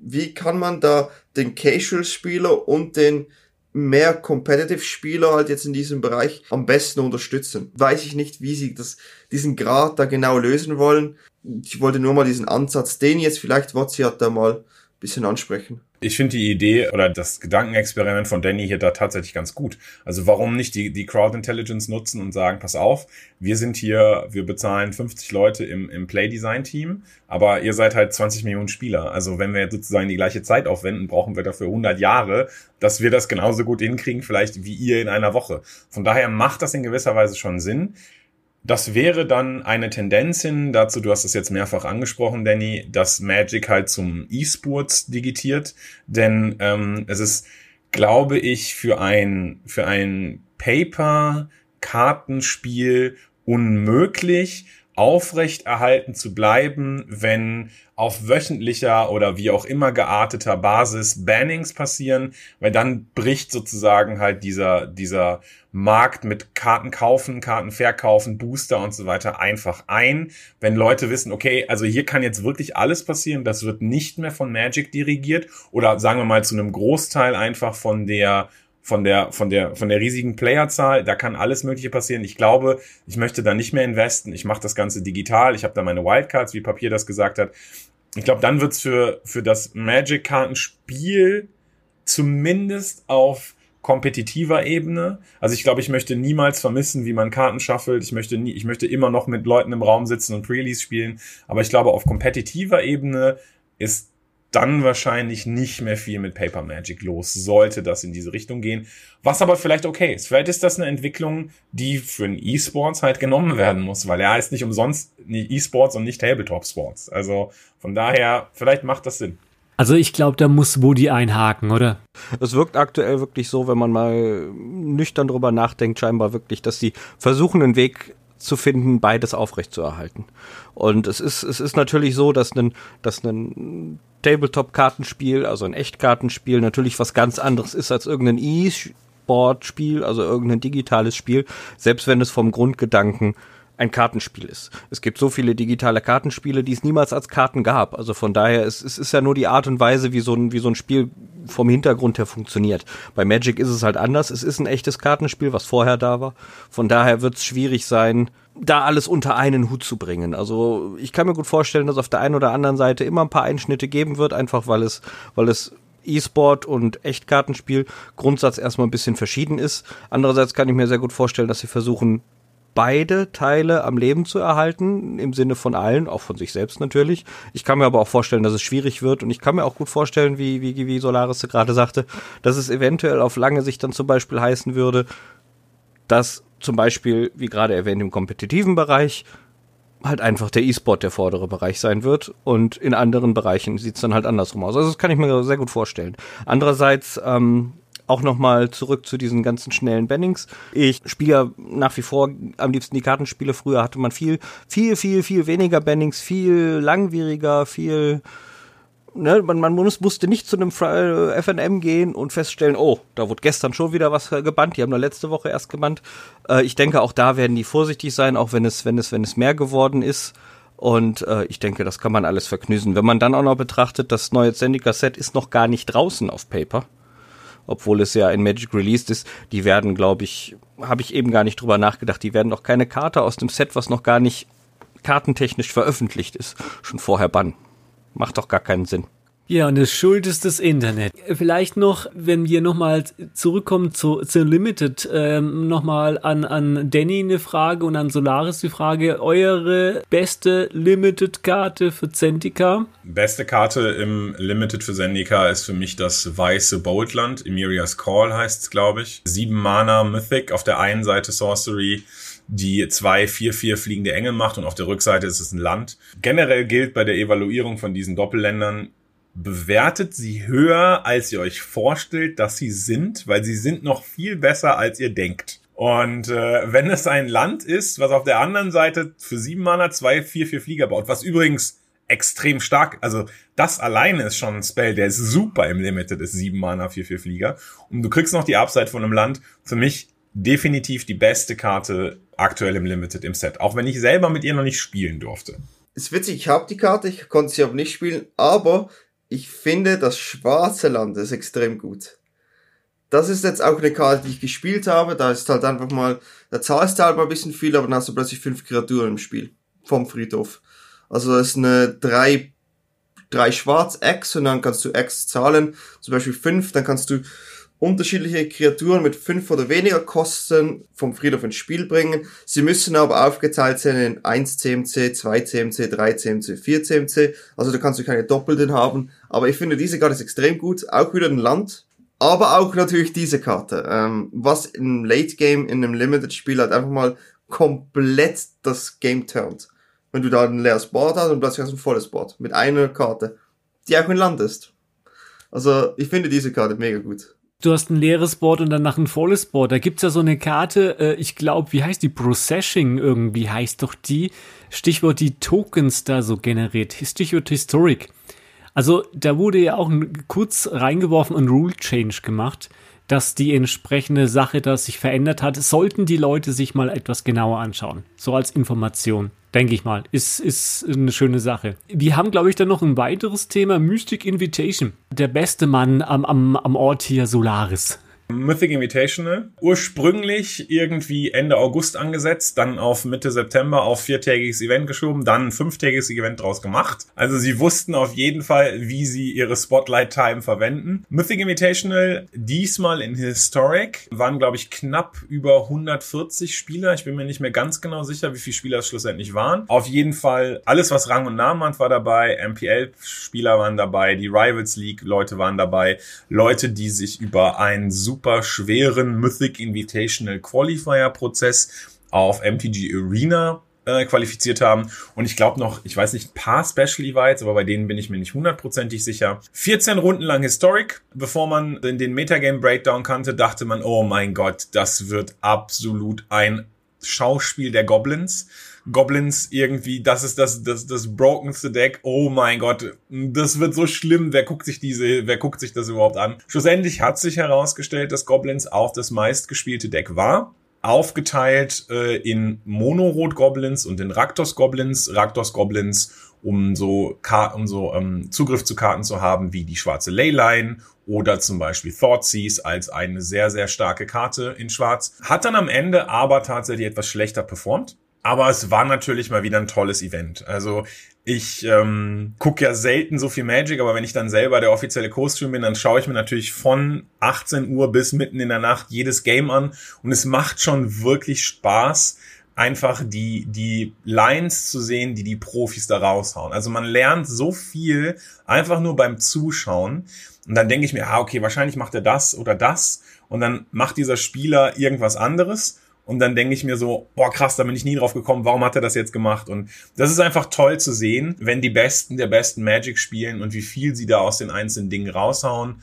Wie kann man da den Casual-Spieler und den mehr Competitive-Spieler halt jetzt in diesem Bereich am besten unterstützen. Weiß ich nicht, wie sie das, diesen Grad da genau lösen wollen. Ich wollte nur mal diesen Ansatz, den jetzt vielleicht Wotzi hat, da mal bisschen ansprechen. Ich finde die Idee oder das Gedankenexperiment von Danny hier da tatsächlich ganz gut. Also warum nicht die, die Crowd Intelligence nutzen und sagen, pass auf, wir sind hier, wir bezahlen 50 Leute im, im Play-Design-Team, aber ihr seid halt 20 Millionen Spieler. Also wenn wir sozusagen die gleiche Zeit aufwenden, brauchen wir dafür 100 Jahre, dass wir das genauso gut hinkriegen, vielleicht wie ihr in einer Woche. Von daher macht das in gewisser Weise schon Sinn. Das wäre dann eine Tendenz hin dazu, du hast es jetzt mehrfach angesprochen, Danny, dass Magic halt zum E-Sports digitiert, denn ähm, es ist, glaube ich, für ein für ein Paper-Kartenspiel unmöglich, aufrechterhalten zu bleiben, wenn auf wöchentlicher oder wie auch immer gearteter Basis Bannings passieren, weil dann bricht sozusagen halt dieser, dieser Markt mit Karten kaufen, Karten verkaufen, Booster und so weiter einfach ein. Wenn Leute wissen, okay, also hier kann jetzt wirklich alles passieren, das wird nicht mehr von Magic dirigiert oder sagen wir mal zu einem Großteil einfach von der von der, von der, von der riesigen Playerzahl, da kann alles Mögliche passieren. Ich glaube, ich möchte da nicht mehr investen. Ich mache das Ganze digital. Ich habe da meine Wildcards, wie Papier das gesagt hat. Ich glaube, dann wird's für, für das Magic-Kartenspiel zumindest auf kompetitiver Ebene. Also ich glaube, ich möchte niemals vermissen, wie man Karten schaffelt. Ich möchte nie, ich möchte immer noch mit Leuten im Raum sitzen und Pre-Release spielen. Aber ich glaube, auf kompetitiver Ebene ist dann wahrscheinlich nicht mehr viel mit Paper Magic los, sollte das in diese Richtung gehen. Was aber vielleicht okay ist. Vielleicht ist das eine Entwicklung, die für den E-Sports halt genommen werden muss, weil er heißt nicht umsonst E-Sports und nicht Tabletop Sports. Also von daher, vielleicht macht das Sinn. Also ich glaube, da muss Woody einhaken, oder? Es wirkt aktuell wirklich so, wenn man mal nüchtern drüber nachdenkt, scheinbar wirklich, dass sie versuchen, einen Weg zu finden, beides aufrechtzuerhalten. Und es ist, es ist natürlich so, dass ein, dass ein Tabletop-Kartenspiel, also ein Echtkartenspiel, natürlich was ganz anderes ist als irgendein E-Sport-Spiel, also irgendein digitales Spiel, selbst wenn es vom Grundgedanken ein Kartenspiel ist. Es gibt so viele digitale Kartenspiele, die es niemals als Karten gab. Also von daher, es, es ist ja nur die Art und Weise, wie so ein, wie so ein Spiel vom Hintergrund her funktioniert. Bei Magic ist es halt anders. Es ist ein echtes Kartenspiel, was vorher da war. Von daher wird es schwierig sein, da alles unter einen Hut zu bringen. Also ich kann mir gut vorstellen, dass auf der einen oder anderen Seite immer ein paar Einschnitte geben wird, einfach weil es, weil es E-Sport und Echtkartenspiel Grundsatz erstmal ein bisschen verschieden ist. Andererseits kann ich mir sehr gut vorstellen, dass sie versuchen, beide Teile am Leben zu erhalten, im Sinne von allen, auch von sich selbst natürlich. Ich kann mir aber auch vorstellen, dass es schwierig wird und ich kann mir auch gut vorstellen, wie, wie, wie Solaris gerade sagte, dass es eventuell auf lange Sicht dann zum Beispiel heißen würde, dass zum Beispiel, wie gerade erwähnt, im kompetitiven Bereich halt einfach der E-Sport der vordere Bereich sein wird und in anderen Bereichen sieht es dann halt andersrum aus. Also das kann ich mir sehr gut vorstellen. Andererseits ähm, auch nochmal zurück zu diesen ganzen schnellen Bannings. Ich spiele nach wie vor am liebsten die Kartenspiele. Früher hatte man viel, viel, viel, viel weniger Bannings, viel langwieriger, viel Ne, man, man muss, musste nicht zu einem äh, FNM gehen und feststellen, oh, da wurde gestern schon wieder was äh, gebannt, die haben da letzte Woche erst gebannt. Äh, ich denke, auch da werden die vorsichtig sein, auch wenn es, wenn es, wenn es mehr geworden ist. Und äh, ich denke, das kann man alles verknüsen. Wenn man dann auch noch betrachtet, das neue Zendika-Set ist noch gar nicht draußen auf Paper, obwohl es ja in Magic released ist. Die werden, glaube ich, habe ich eben gar nicht drüber nachgedacht, die werden noch keine Karte aus dem Set, was noch gar nicht kartentechnisch veröffentlicht ist, schon vorher bannen. Macht doch gar keinen Sinn. Ja, und das Schuld ist das Internet. Vielleicht noch, wenn wir nochmal zurückkommen zu, zu Limited, ähm, nochmal an, an Danny eine Frage und an Solaris die Frage, eure beste Limited-Karte für Zendika? Beste Karte im Limited für Zendika ist für mich das weiße Boldland. Emiria's Call heißt es, glaube ich. Sieben Mana Mythic, auf der einen Seite Sorcery, die zwei, vier, vier fliegende Engel macht und auf der Rückseite ist es ein Land. Generell gilt bei der Evaluierung von diesen Doppelländern, bewertet sie höher, als ihr euch vorstellt, dass sie sind, weil sie sind noch viel besser, als ihr denkt. Und äh, wenn es ein Land ist, was auf der anderen Seite für sieben Mana zwei, vier, vier Flieger baut, was übrigens extrem stark, also das alleine ist schon ein Spell, der ist super im Limited, ist sieben Mana, vier, vier Flieger. Und du kriegst noch die Upside von einem Land. Für mich definitiv die beste Karte aktuell im Limited im Set, auch wenn ich selber mit ihr noch nicht spielen durfte. Ist witzig, ich habe die Karte, ich konnte sie aber nicht spielen, aber ich finde das schwarze Land ist extrem gut. Das ist jetzt auch eine Karte, die ich gespielt habe, da ist halt einfach mal, da zahlst du halt mal ein bisschen viel, aber dann hast du plötzlich fünf Kreaturen im Spiel. Vom Friedhof. Also das ist eine drei, drei Schwarz X und dann kannst du X zahlen, zum Beispiel fünf, dann kannst du unterschiedliche Kreaturen mit fünf oder weniger Kosten vom Friedhof ins Spiel bringen. Sie müssen aber aufgeteilt sein in 1 CMC, 2 CMC, 3 CMC, 4 CMC. Also da kannst du keine Doppelten haben. Aber ich finde diese Karte ist extrem gut. Auch wieder ein Land. Aber auch natürlich diese Karte. Ähm, was im Late Game in einem Limited Spiel halt einfach mal komplett das Game turnt. Wenn du da ein leeres Board hast und plötzlich hast du ein volles Board. Mit einer Karte. Die auch ein Land ist. Also ich finde diese Karte mega gut du hast ein leeres Board und danach ein volles Board. Da gibt's ja so eine Karte, äh, ich glaube, wie heißt die? Processing irgendwie heißt doch die. Stichwort die Tokens da so generiert. Stichwort Historic. Also da wurde ja auch kurz reingeworfen und Rule Change gemacht, dass die entsprechende Sache da sich verändert hat. Sollten die Leute sich mal etwas genauer anschauen. So als Information denke ich mal. Ist, ist eine schöne Sache. Wir haben, glaube ich, dann noch ein weiteres Thema, Mystic Invitation. Der beste Mann am, am, am Ort hier, Solaris. Mythic Invitational. Ursprünglich irgendwie Ende August angesetzt, dann auf Mitte September auf viertägiges Event geschoben, dann ein fünftägiges Event draus gemacht. Also sie wussten auf jeden Fall, wie sie ihre Spotlight Time verwenden. Mythic Invitational diesmal in Historic waren, glaube ich, knapp über 140 Spieler. Ich bin mir nicht mehr ganz genau sicher, wie viele Spieler es schlussendlich waren. Auf jeden Fall alles, was Rang und Namen hat, war dabei. MPL-Spieler waren dabei, die Rivals League Leute waren dabei, Leute, die sich über ein super super schweren Mythic Invitational Qualifier Prozess auf MTG Arena äh, qualifiziert haben. Und ich glaube noch, ich weiß nicht, ein paar Special Evites, aber bei denen bin ich mir nicht hundertprozentig sicher. 14 Runden lang Historic. Bevor man den Metagame Breakdown kannte, dachte man, oh mein Gott, das wird absolut ein Schauspiel der Goblins. Goblins irgendwie, das ist das, das, das brokenste Deck. Oh mein Gott, das wird so schlimm. Wer guckt sich diese, wer guckt sich das überhaupt an? Schlussendlich hat sich herausgestellt, dass Goblins auch das meistgespielte Deck war aufgeteilt äh, in Mono-Rot-Goblins und in Raktos-Goblins. Raktos-Goblins, um so, Kar um so ähm, Zugriff zu Karten zu haben, wie die schwarze Leyline oder zum Beispiel Thoughtseize als eine sehr, sehr starke Karte in Schwarz. Hat dann am Ende aber tatsächlich etwas schlechter performt. Aber es war natürlich mal wieder ein tolles Event. Also ich ähm, gucke ja selten so viel Magic, aber wenn ich dann selber der offizielle Co-Stream bin, dann schaue ich mir natürlich von 18 Uhr bis mitten in der Nacht jedes Game an und es macht schon wirklich Spaß, einfach die, die Lines zu sehen, die die Profis da raushauen. Also man lernt so viel einfach nur beim Zuschauen und dann denke ich mir, ah, okay, wahrscheinlich macht er das oder das und dann macht dieser Spieler irgendwas anderes und dann denke ich mir so, boah, krass, da bin ich nie drauf gekommen, warum hat er das jetzt gemacht? Und das ist einfach toll zu sehen, wenn die Besten der besten Magic spielen und wie viel sie da aus den einzelnen Dingen raushauen.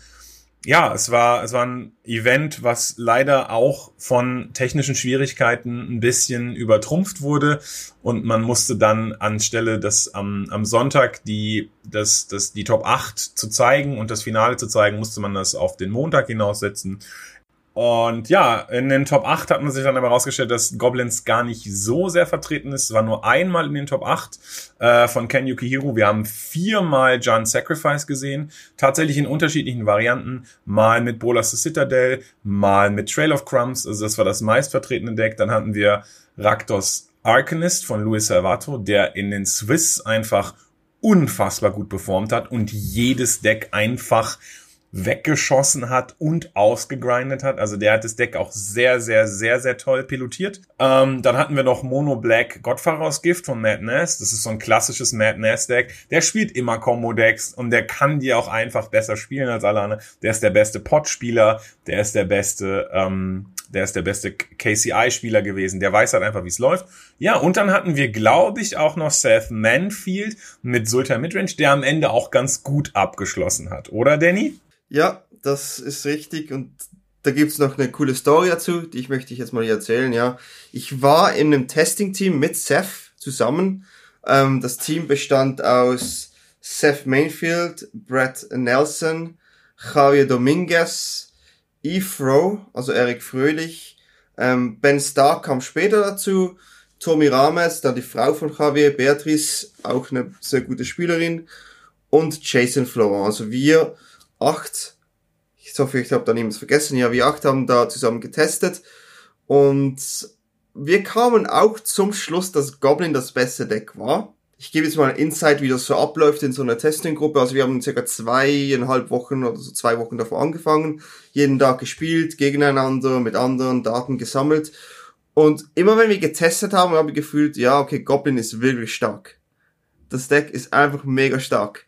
ja, es war, es war ein Event, was leider auch von technischen Schwierigkeiten ein bisschen übertrumpft wurde und man musste dann anstelle das am, am Sonntag die, das, das, die Top 8 zu zeigen und das Finale zu zeigen, musste man das auf den Montag hinaussetzen. Und ja, in den Top 8 hat man sich dann aber herausgestellt, dass Goblins gar nicht so sehr vertreten ist. Es war nur einmal in den Top 8 äh, von Ken Yukihiro. Wir haben viermal John Sacrifice gesehen. Tatsächlich in unterschiedlichen Varianten. Mal mit Bolas the Citadel, mal mit Trail of Crumbs. Also das war das meistvertretene Deck. Dann hatten wir Raktos Arcanist von Luis Salvato, der in den Swiss einfach unfassbar gut performt hat und jedes Deck einfach weggeschossen hat und ausgegrindet hat. Also der hat das Deck auch sehr, sehr, sehr, sehr toll pilotiert. Ähm, dann hatten wir noch Mono Black Gottfahrers Gift von Mad Ness. Das ist so ein klassisches Mad Ness Deck. Der spielt immer Combo-Decks und der kann die auch einfach besser spielen als alle anderen. Der ist der beste Pot-Spieler, der ist der beste, ähm, der ist der beste KCI-Spieler gewesen. Der weiß halt einfach, wie es läuft. Ja, und dann hatten wir, glaube ich, auch noch Seth Manfield mit Sultan Midrange, der am Ende auch ganz gut abgeschlossen hat. Oder, Danny? Ja, das ist richtig und da gibt's noch eine coole Story dazu, die ich möchte ich jetzt mal hier erzählen, ja. Ich war in einem Testing-Team mit Seth zusammen. Ähm, das Team bestand aus Seth Mainfield, Brett Nelson, Javier Dominguez, Eve Rowe, also Eric Fröhlich, ähm, Ben Stark kam später dazu, Tommy Rames, dann die Frau von Javier, Beatrice, auch eine sehr gute Spielerin, und Jason Florent. Also wir acht, ich hoffe, ich habe da nichts vergessen, ja, wir acht haben da zusammen getestet und wir kamen auch zum Schluss, dass Goblin das beste Deck war. Ich gebe jetzt mal ein Insight, wie das so abläuft in so einer Testing-Gruppe. Also wir haben circa zweieinhalb Wochen oder so zwei Wochen davor angefangen, jeden Tag gespielt, gegeneinander, mit anderen Daten gesammelt. Und immer wenn wir getestet haben, habe ich gefühlt, ja, okay, Goblin ist wirklich stark. Das Deck ist einfach mega stark.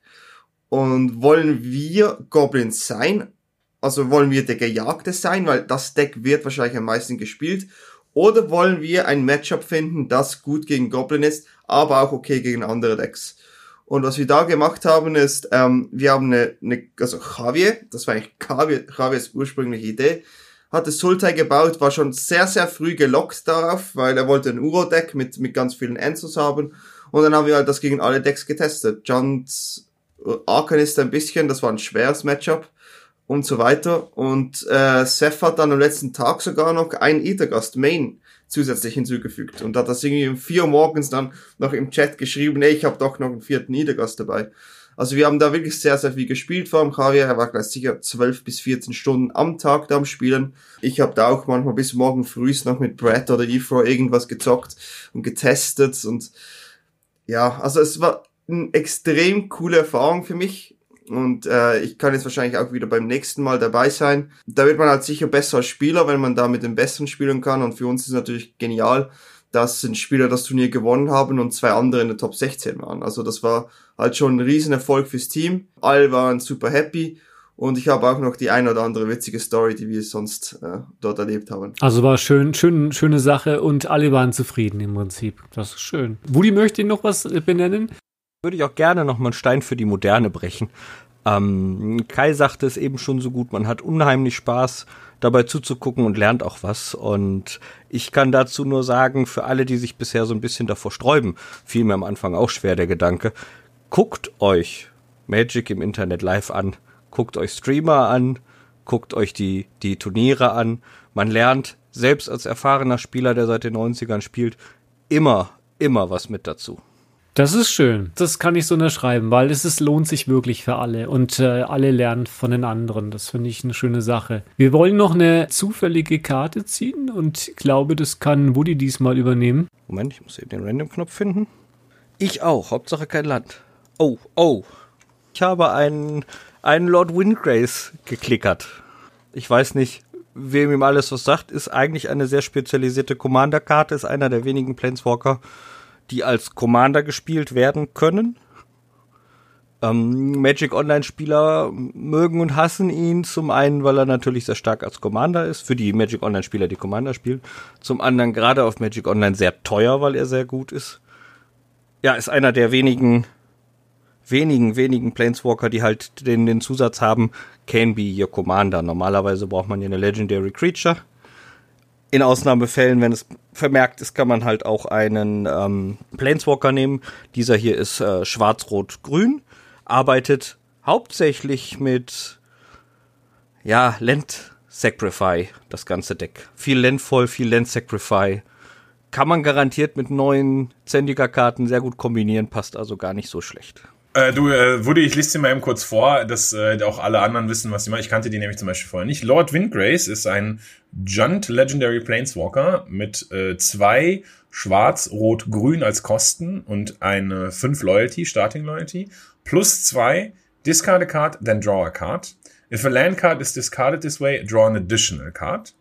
Und wollen wir Goblins sein? Also wollen wir der Gejagte sein, weil das Deck wird wahrscheinlich am meisten gespielt. Oder wollen wir ein Matchup finden, das gut gegen Goblin ist, aber auch okay gegen andere Decks? Und was wir da gemacht haben ist, ähm, wir haben eine, eine also Javier, das war eigentlich Javier, Javiers ursprüngliche Idee, hatte Sultai gebaut, war schon sehr, sehr früh gelockt darauf, weil er wollte ein Uro-Deck mit, mit ganz vielen Ensos haben. Und dann haben wir halt das gegen alle Decks getestet. Jans Arcanist ein bisschen, das war ein schweres Matchup und so weiter. Und äh, Seth hat dann am letzten Tag sogar noch einen Ethergast Main zusätzlich hinzugefügt und hat das irgendwie um vier morgens dann noch im Chat geschrieben, ey, ich habe doch noch einen vierten Ethergast dabei. Also wir haben da wirklich sehr, sehr viel gespielt vor dem Javier. Er war gleich sicher 12 bis 14 Stunden am Tag da am Spielen. Ich habe da auch manchmal bis morgen früh noch mit Brett oder Efro irgendwas gezockt und getestet und ja, also es war eine extrem coole Erfahrung für mich. Und äh, ich kann jetzt wahrscheinlich auch wieder beim nächsten Mal dabei sein. Da wird man halt sicher besser als Spieler, wenn man da mit den Besseren spielen kann. Und für uns ist natürlich genial, dass ein Spieler das Turnier gewonnen haben und zwei andere in der Top 16 waren. Also das war halt schon ein Riesenerfolg fürs Team. Alle waren super happy. Und ich habe auch noch die ein oder andere witzige Story, die wir sonst äh, dort erlebt haben. Also war schön, schön, schöne Sache und alle waren zufrieden im Prinzip. Das ist schön. Woody möchte noch was benennen? Würde ich auch gerne noch mal einen Stein für die Moderne brechen. Ähm, Kai sagte es eben schon so gut, man hat unheimlich Spaß dabei zuzugucken und lernt auch was. Und ich kann dazu nur sagen, für alle, die sich bisher so ein bisschen davor sträuben, fiel mir am Anfang auch schwer der Gedanke, guckt euch Magic im Internet live an, guckt euch Streamer an, guckt euch die, die Turniere an. Man lernt, selbst als erfahrener Spieler, der seit den 90ern spielt, immer, immer was mit dazu. Das ist schön. Das kann ich so unterschreiben, weil es ist, lohnt sich wirklich für alle und äh, alle lernen von den anderen. Das finde ich eine schöne Sache. Wir wollen noch eine zufällige Karte ziehen und glaube, das kann Woody diesmal übernehmen. Moment, ich muss eben den Random-Knopf finden. Ich auch. Hauptsache kein Land. Oh, oh. Ich habe einen, einen Lord Windgrace geklickert. Ich weiß nicht, wem ihm alles was sagt. Ist eigentlich eine sehr spezialisierte Commander-Karte. Ist einer der wenigen Planeswalker, die als Commander gespielt werden können. Ähm, Magic Online-Spieler mögen und hassen ihn. Zum einen, weil er natürlich sehr stark als Commander ist, für die Magic Online-Spieler, die Commander spielen. Zum anderen gerade auf Magic Online sehr teuer, weil er sehr gut ist. Ja, ist einer der wenigen wenigen, wenigen Planeswalker, die halt den, den Zusatz haben, can be your commander. Normalerweise braucht man ja eine Legendary Creature. In Ausnahmefällen, wenn es vermerkt ist, kann man halt auch einen ähm, Planeswalker nehmen. Dieser hier ist äh, schwarz-rot-grün, arbeitet hauptsächlich mit ja, Land Sacrify, das ganze Deck. Viel Landfall, viel Land Sacrify. Kann man garantiert mit neuen Zendika-Karten sehr gut kombinieren, passt also gar nicht so schlecht. Äh, du, äh, Woody, ich lese dir mal eben kurz vor, dass äh, auch alle anderen wissen, was sie machen. Ich kannte die nämlich zum Beispiel vorher nicht. Lord Windgrace ist ein Junt Legendary Planeswalker mit äh, zwei Schwarz, Rot, Grün als Kosten und eine 5 Loyalty, Starting Loyalty, plus zwei Discard a card, then draw a card. If a land card is discarded this way, draw an additional card.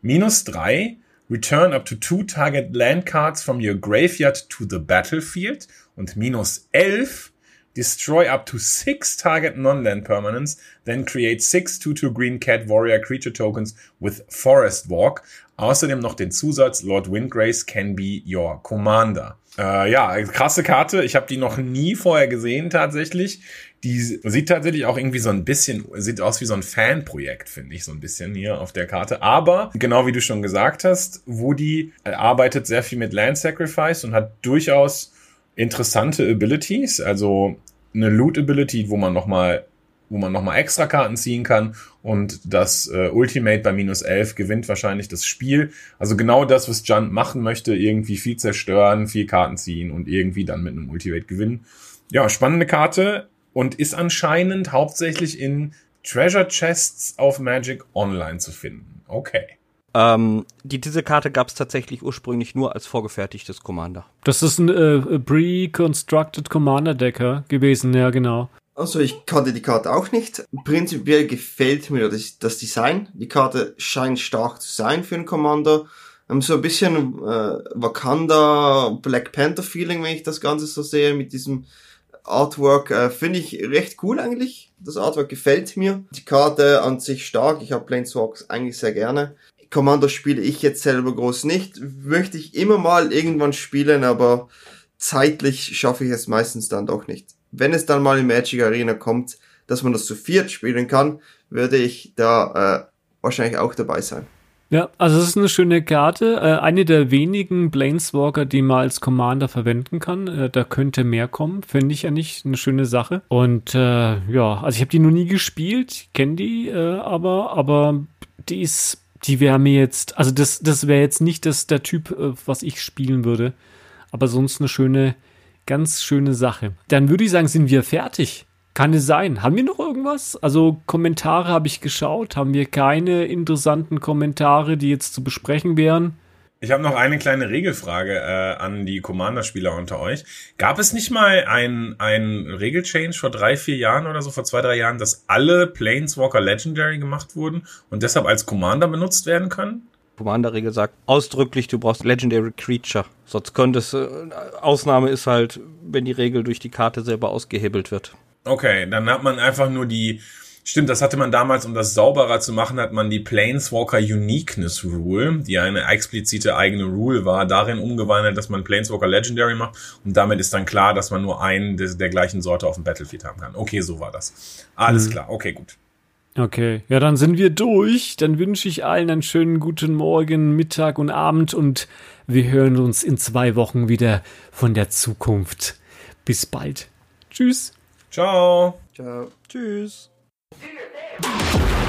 Minus drei, return up to two target land cards from your graveyard to the battlefield. Und minus elf, destroy up to six target non-land permanents, then create six 2-2 Green Cat Warrior Creature Tokens with Forest Walk. Außerdem noch den Zusatz Lord Windgrace can be your commander. Äh, ja, krasse Karte. Ich habe die noch nie vorher gesehen tatsächlich. Die sieht tatsächlich auch irgendwie so ein bisschen, sieht aus wie so ein Fanprojekt, finde ich, so ein bisschen hier auf der Karte. Aber, genau wie du schon gesagt hast, Woody arbeitet sehr viel mit Land Sacrifice und hat durchaus interessante Abilities, also eine Loot Ability, wo man nochmal wo man nochmal extra Karten ziehen kann und das äh, Ultimate bei minus 11 gewinnt wahrscheinlich das Spiel. Also genau das, was Junt machen möchte, irgendwie viel zerstören, viel Karten ziehen und irgendwie dann mit einem Ultimate gewinnen. Ja, spannende Karte und ist anscheinend hauptsächlich in Treasure Chests auf Magic Online zu finden. Okay. Ähm, die, diese Karte gab es tatsächlich ursprünglich nur als vorgefertigtes Commander. Das ist ein äh, pre-constructed Commander Decker gewesen, ja genau. Also ich kannte die Karte auch nicht. Prinzipiell gefällt mir das, das Design. Die Karte scheint stark zu sein für einen Commander. Ähm, so ein bisschen äh, Wakanda, Black Panther Feeling, wenn ich das Ganze so sehe, mit diesem Artwork. Äh, Finde ich recht cool eigentlich. Das Artwork gefällt mir. Die Karte an sich stark. Ich habe Planeswalks eigentlich sehr gerne. Commander spiele ich jetzt selber groß nicht. Möchte ich immer mal irgendwann spielen, aber zeitlich schaffe ich es meistens dann doch nicht. Wenn es dann mal in Magic Arena kommt, dass man das zu viert spielen kann, würde ich da äh, wahrscheinlich auch dabei sein. Ja, also es ist eine schöne Karte. Äh, eine der wenigen Planeswalker, die man als Commander verwenden kann. Äh, da könnte mehr kommen. Finde ich ja nicht eine schöne Sache. Und äh, ja, also ich habe die noch nie gespielt, kenne die äh, aber, aber die ist die wäre mir jetzt, also das, das wäre jetzt nicht das, der Typ, äh, was ich spielen würde. Aber sonst eine schöne, ganz schöne Sache. Dann würde ich sagen, sind wir fertig. Kann es sein? Haben wir noch irgendwas? Also Kommentare habe ich geschaut. Haben wir keine interessanten Kommentare, die jetzt zu besprechen wären? Ich habe noch eine kleine Regelfrage äh, an die Commander-Spieler unter euch. Gab es nicht mal ein, ein Regelchange vor drei, vier Jahren oder so, vor zwei, drei Jahren, dass alle Planeswalker Legendary gemacht wurden und deshalb als Commander benutzt werden können? Commander-Regel sagt ausdrücklich, du brauchst Legendary Creature. Sonst könnte es, äh, Ausnahme ist halt, wenn die Regel durch die Karte selber ausgehebelt wird. Okay, dann hat man einfach nur die Stimmt, das hatte man damals, um das sauberer zu machen, hat man die Planeswalker Uniqueness Rule, die eine explizite eigene Rule war, darin umgewandelt, dass man Planeswalker Legendary macht und damit ist dann klar, dass man nur einen der, der gleichen Sorte auf dem Battlefield haben kann. Okay, so war das. Alles mhm. klar, okay, gut. Okay, ja, dann sind wir durch. Dann wünsche ich allen einen schönen guten Morgen, Mittag und Abend und wir hören uns in zwei Wochen wieder von der Zukunft. Bis bald. Tschüss. Ciao. Ciao. Tschüss. Do your dance.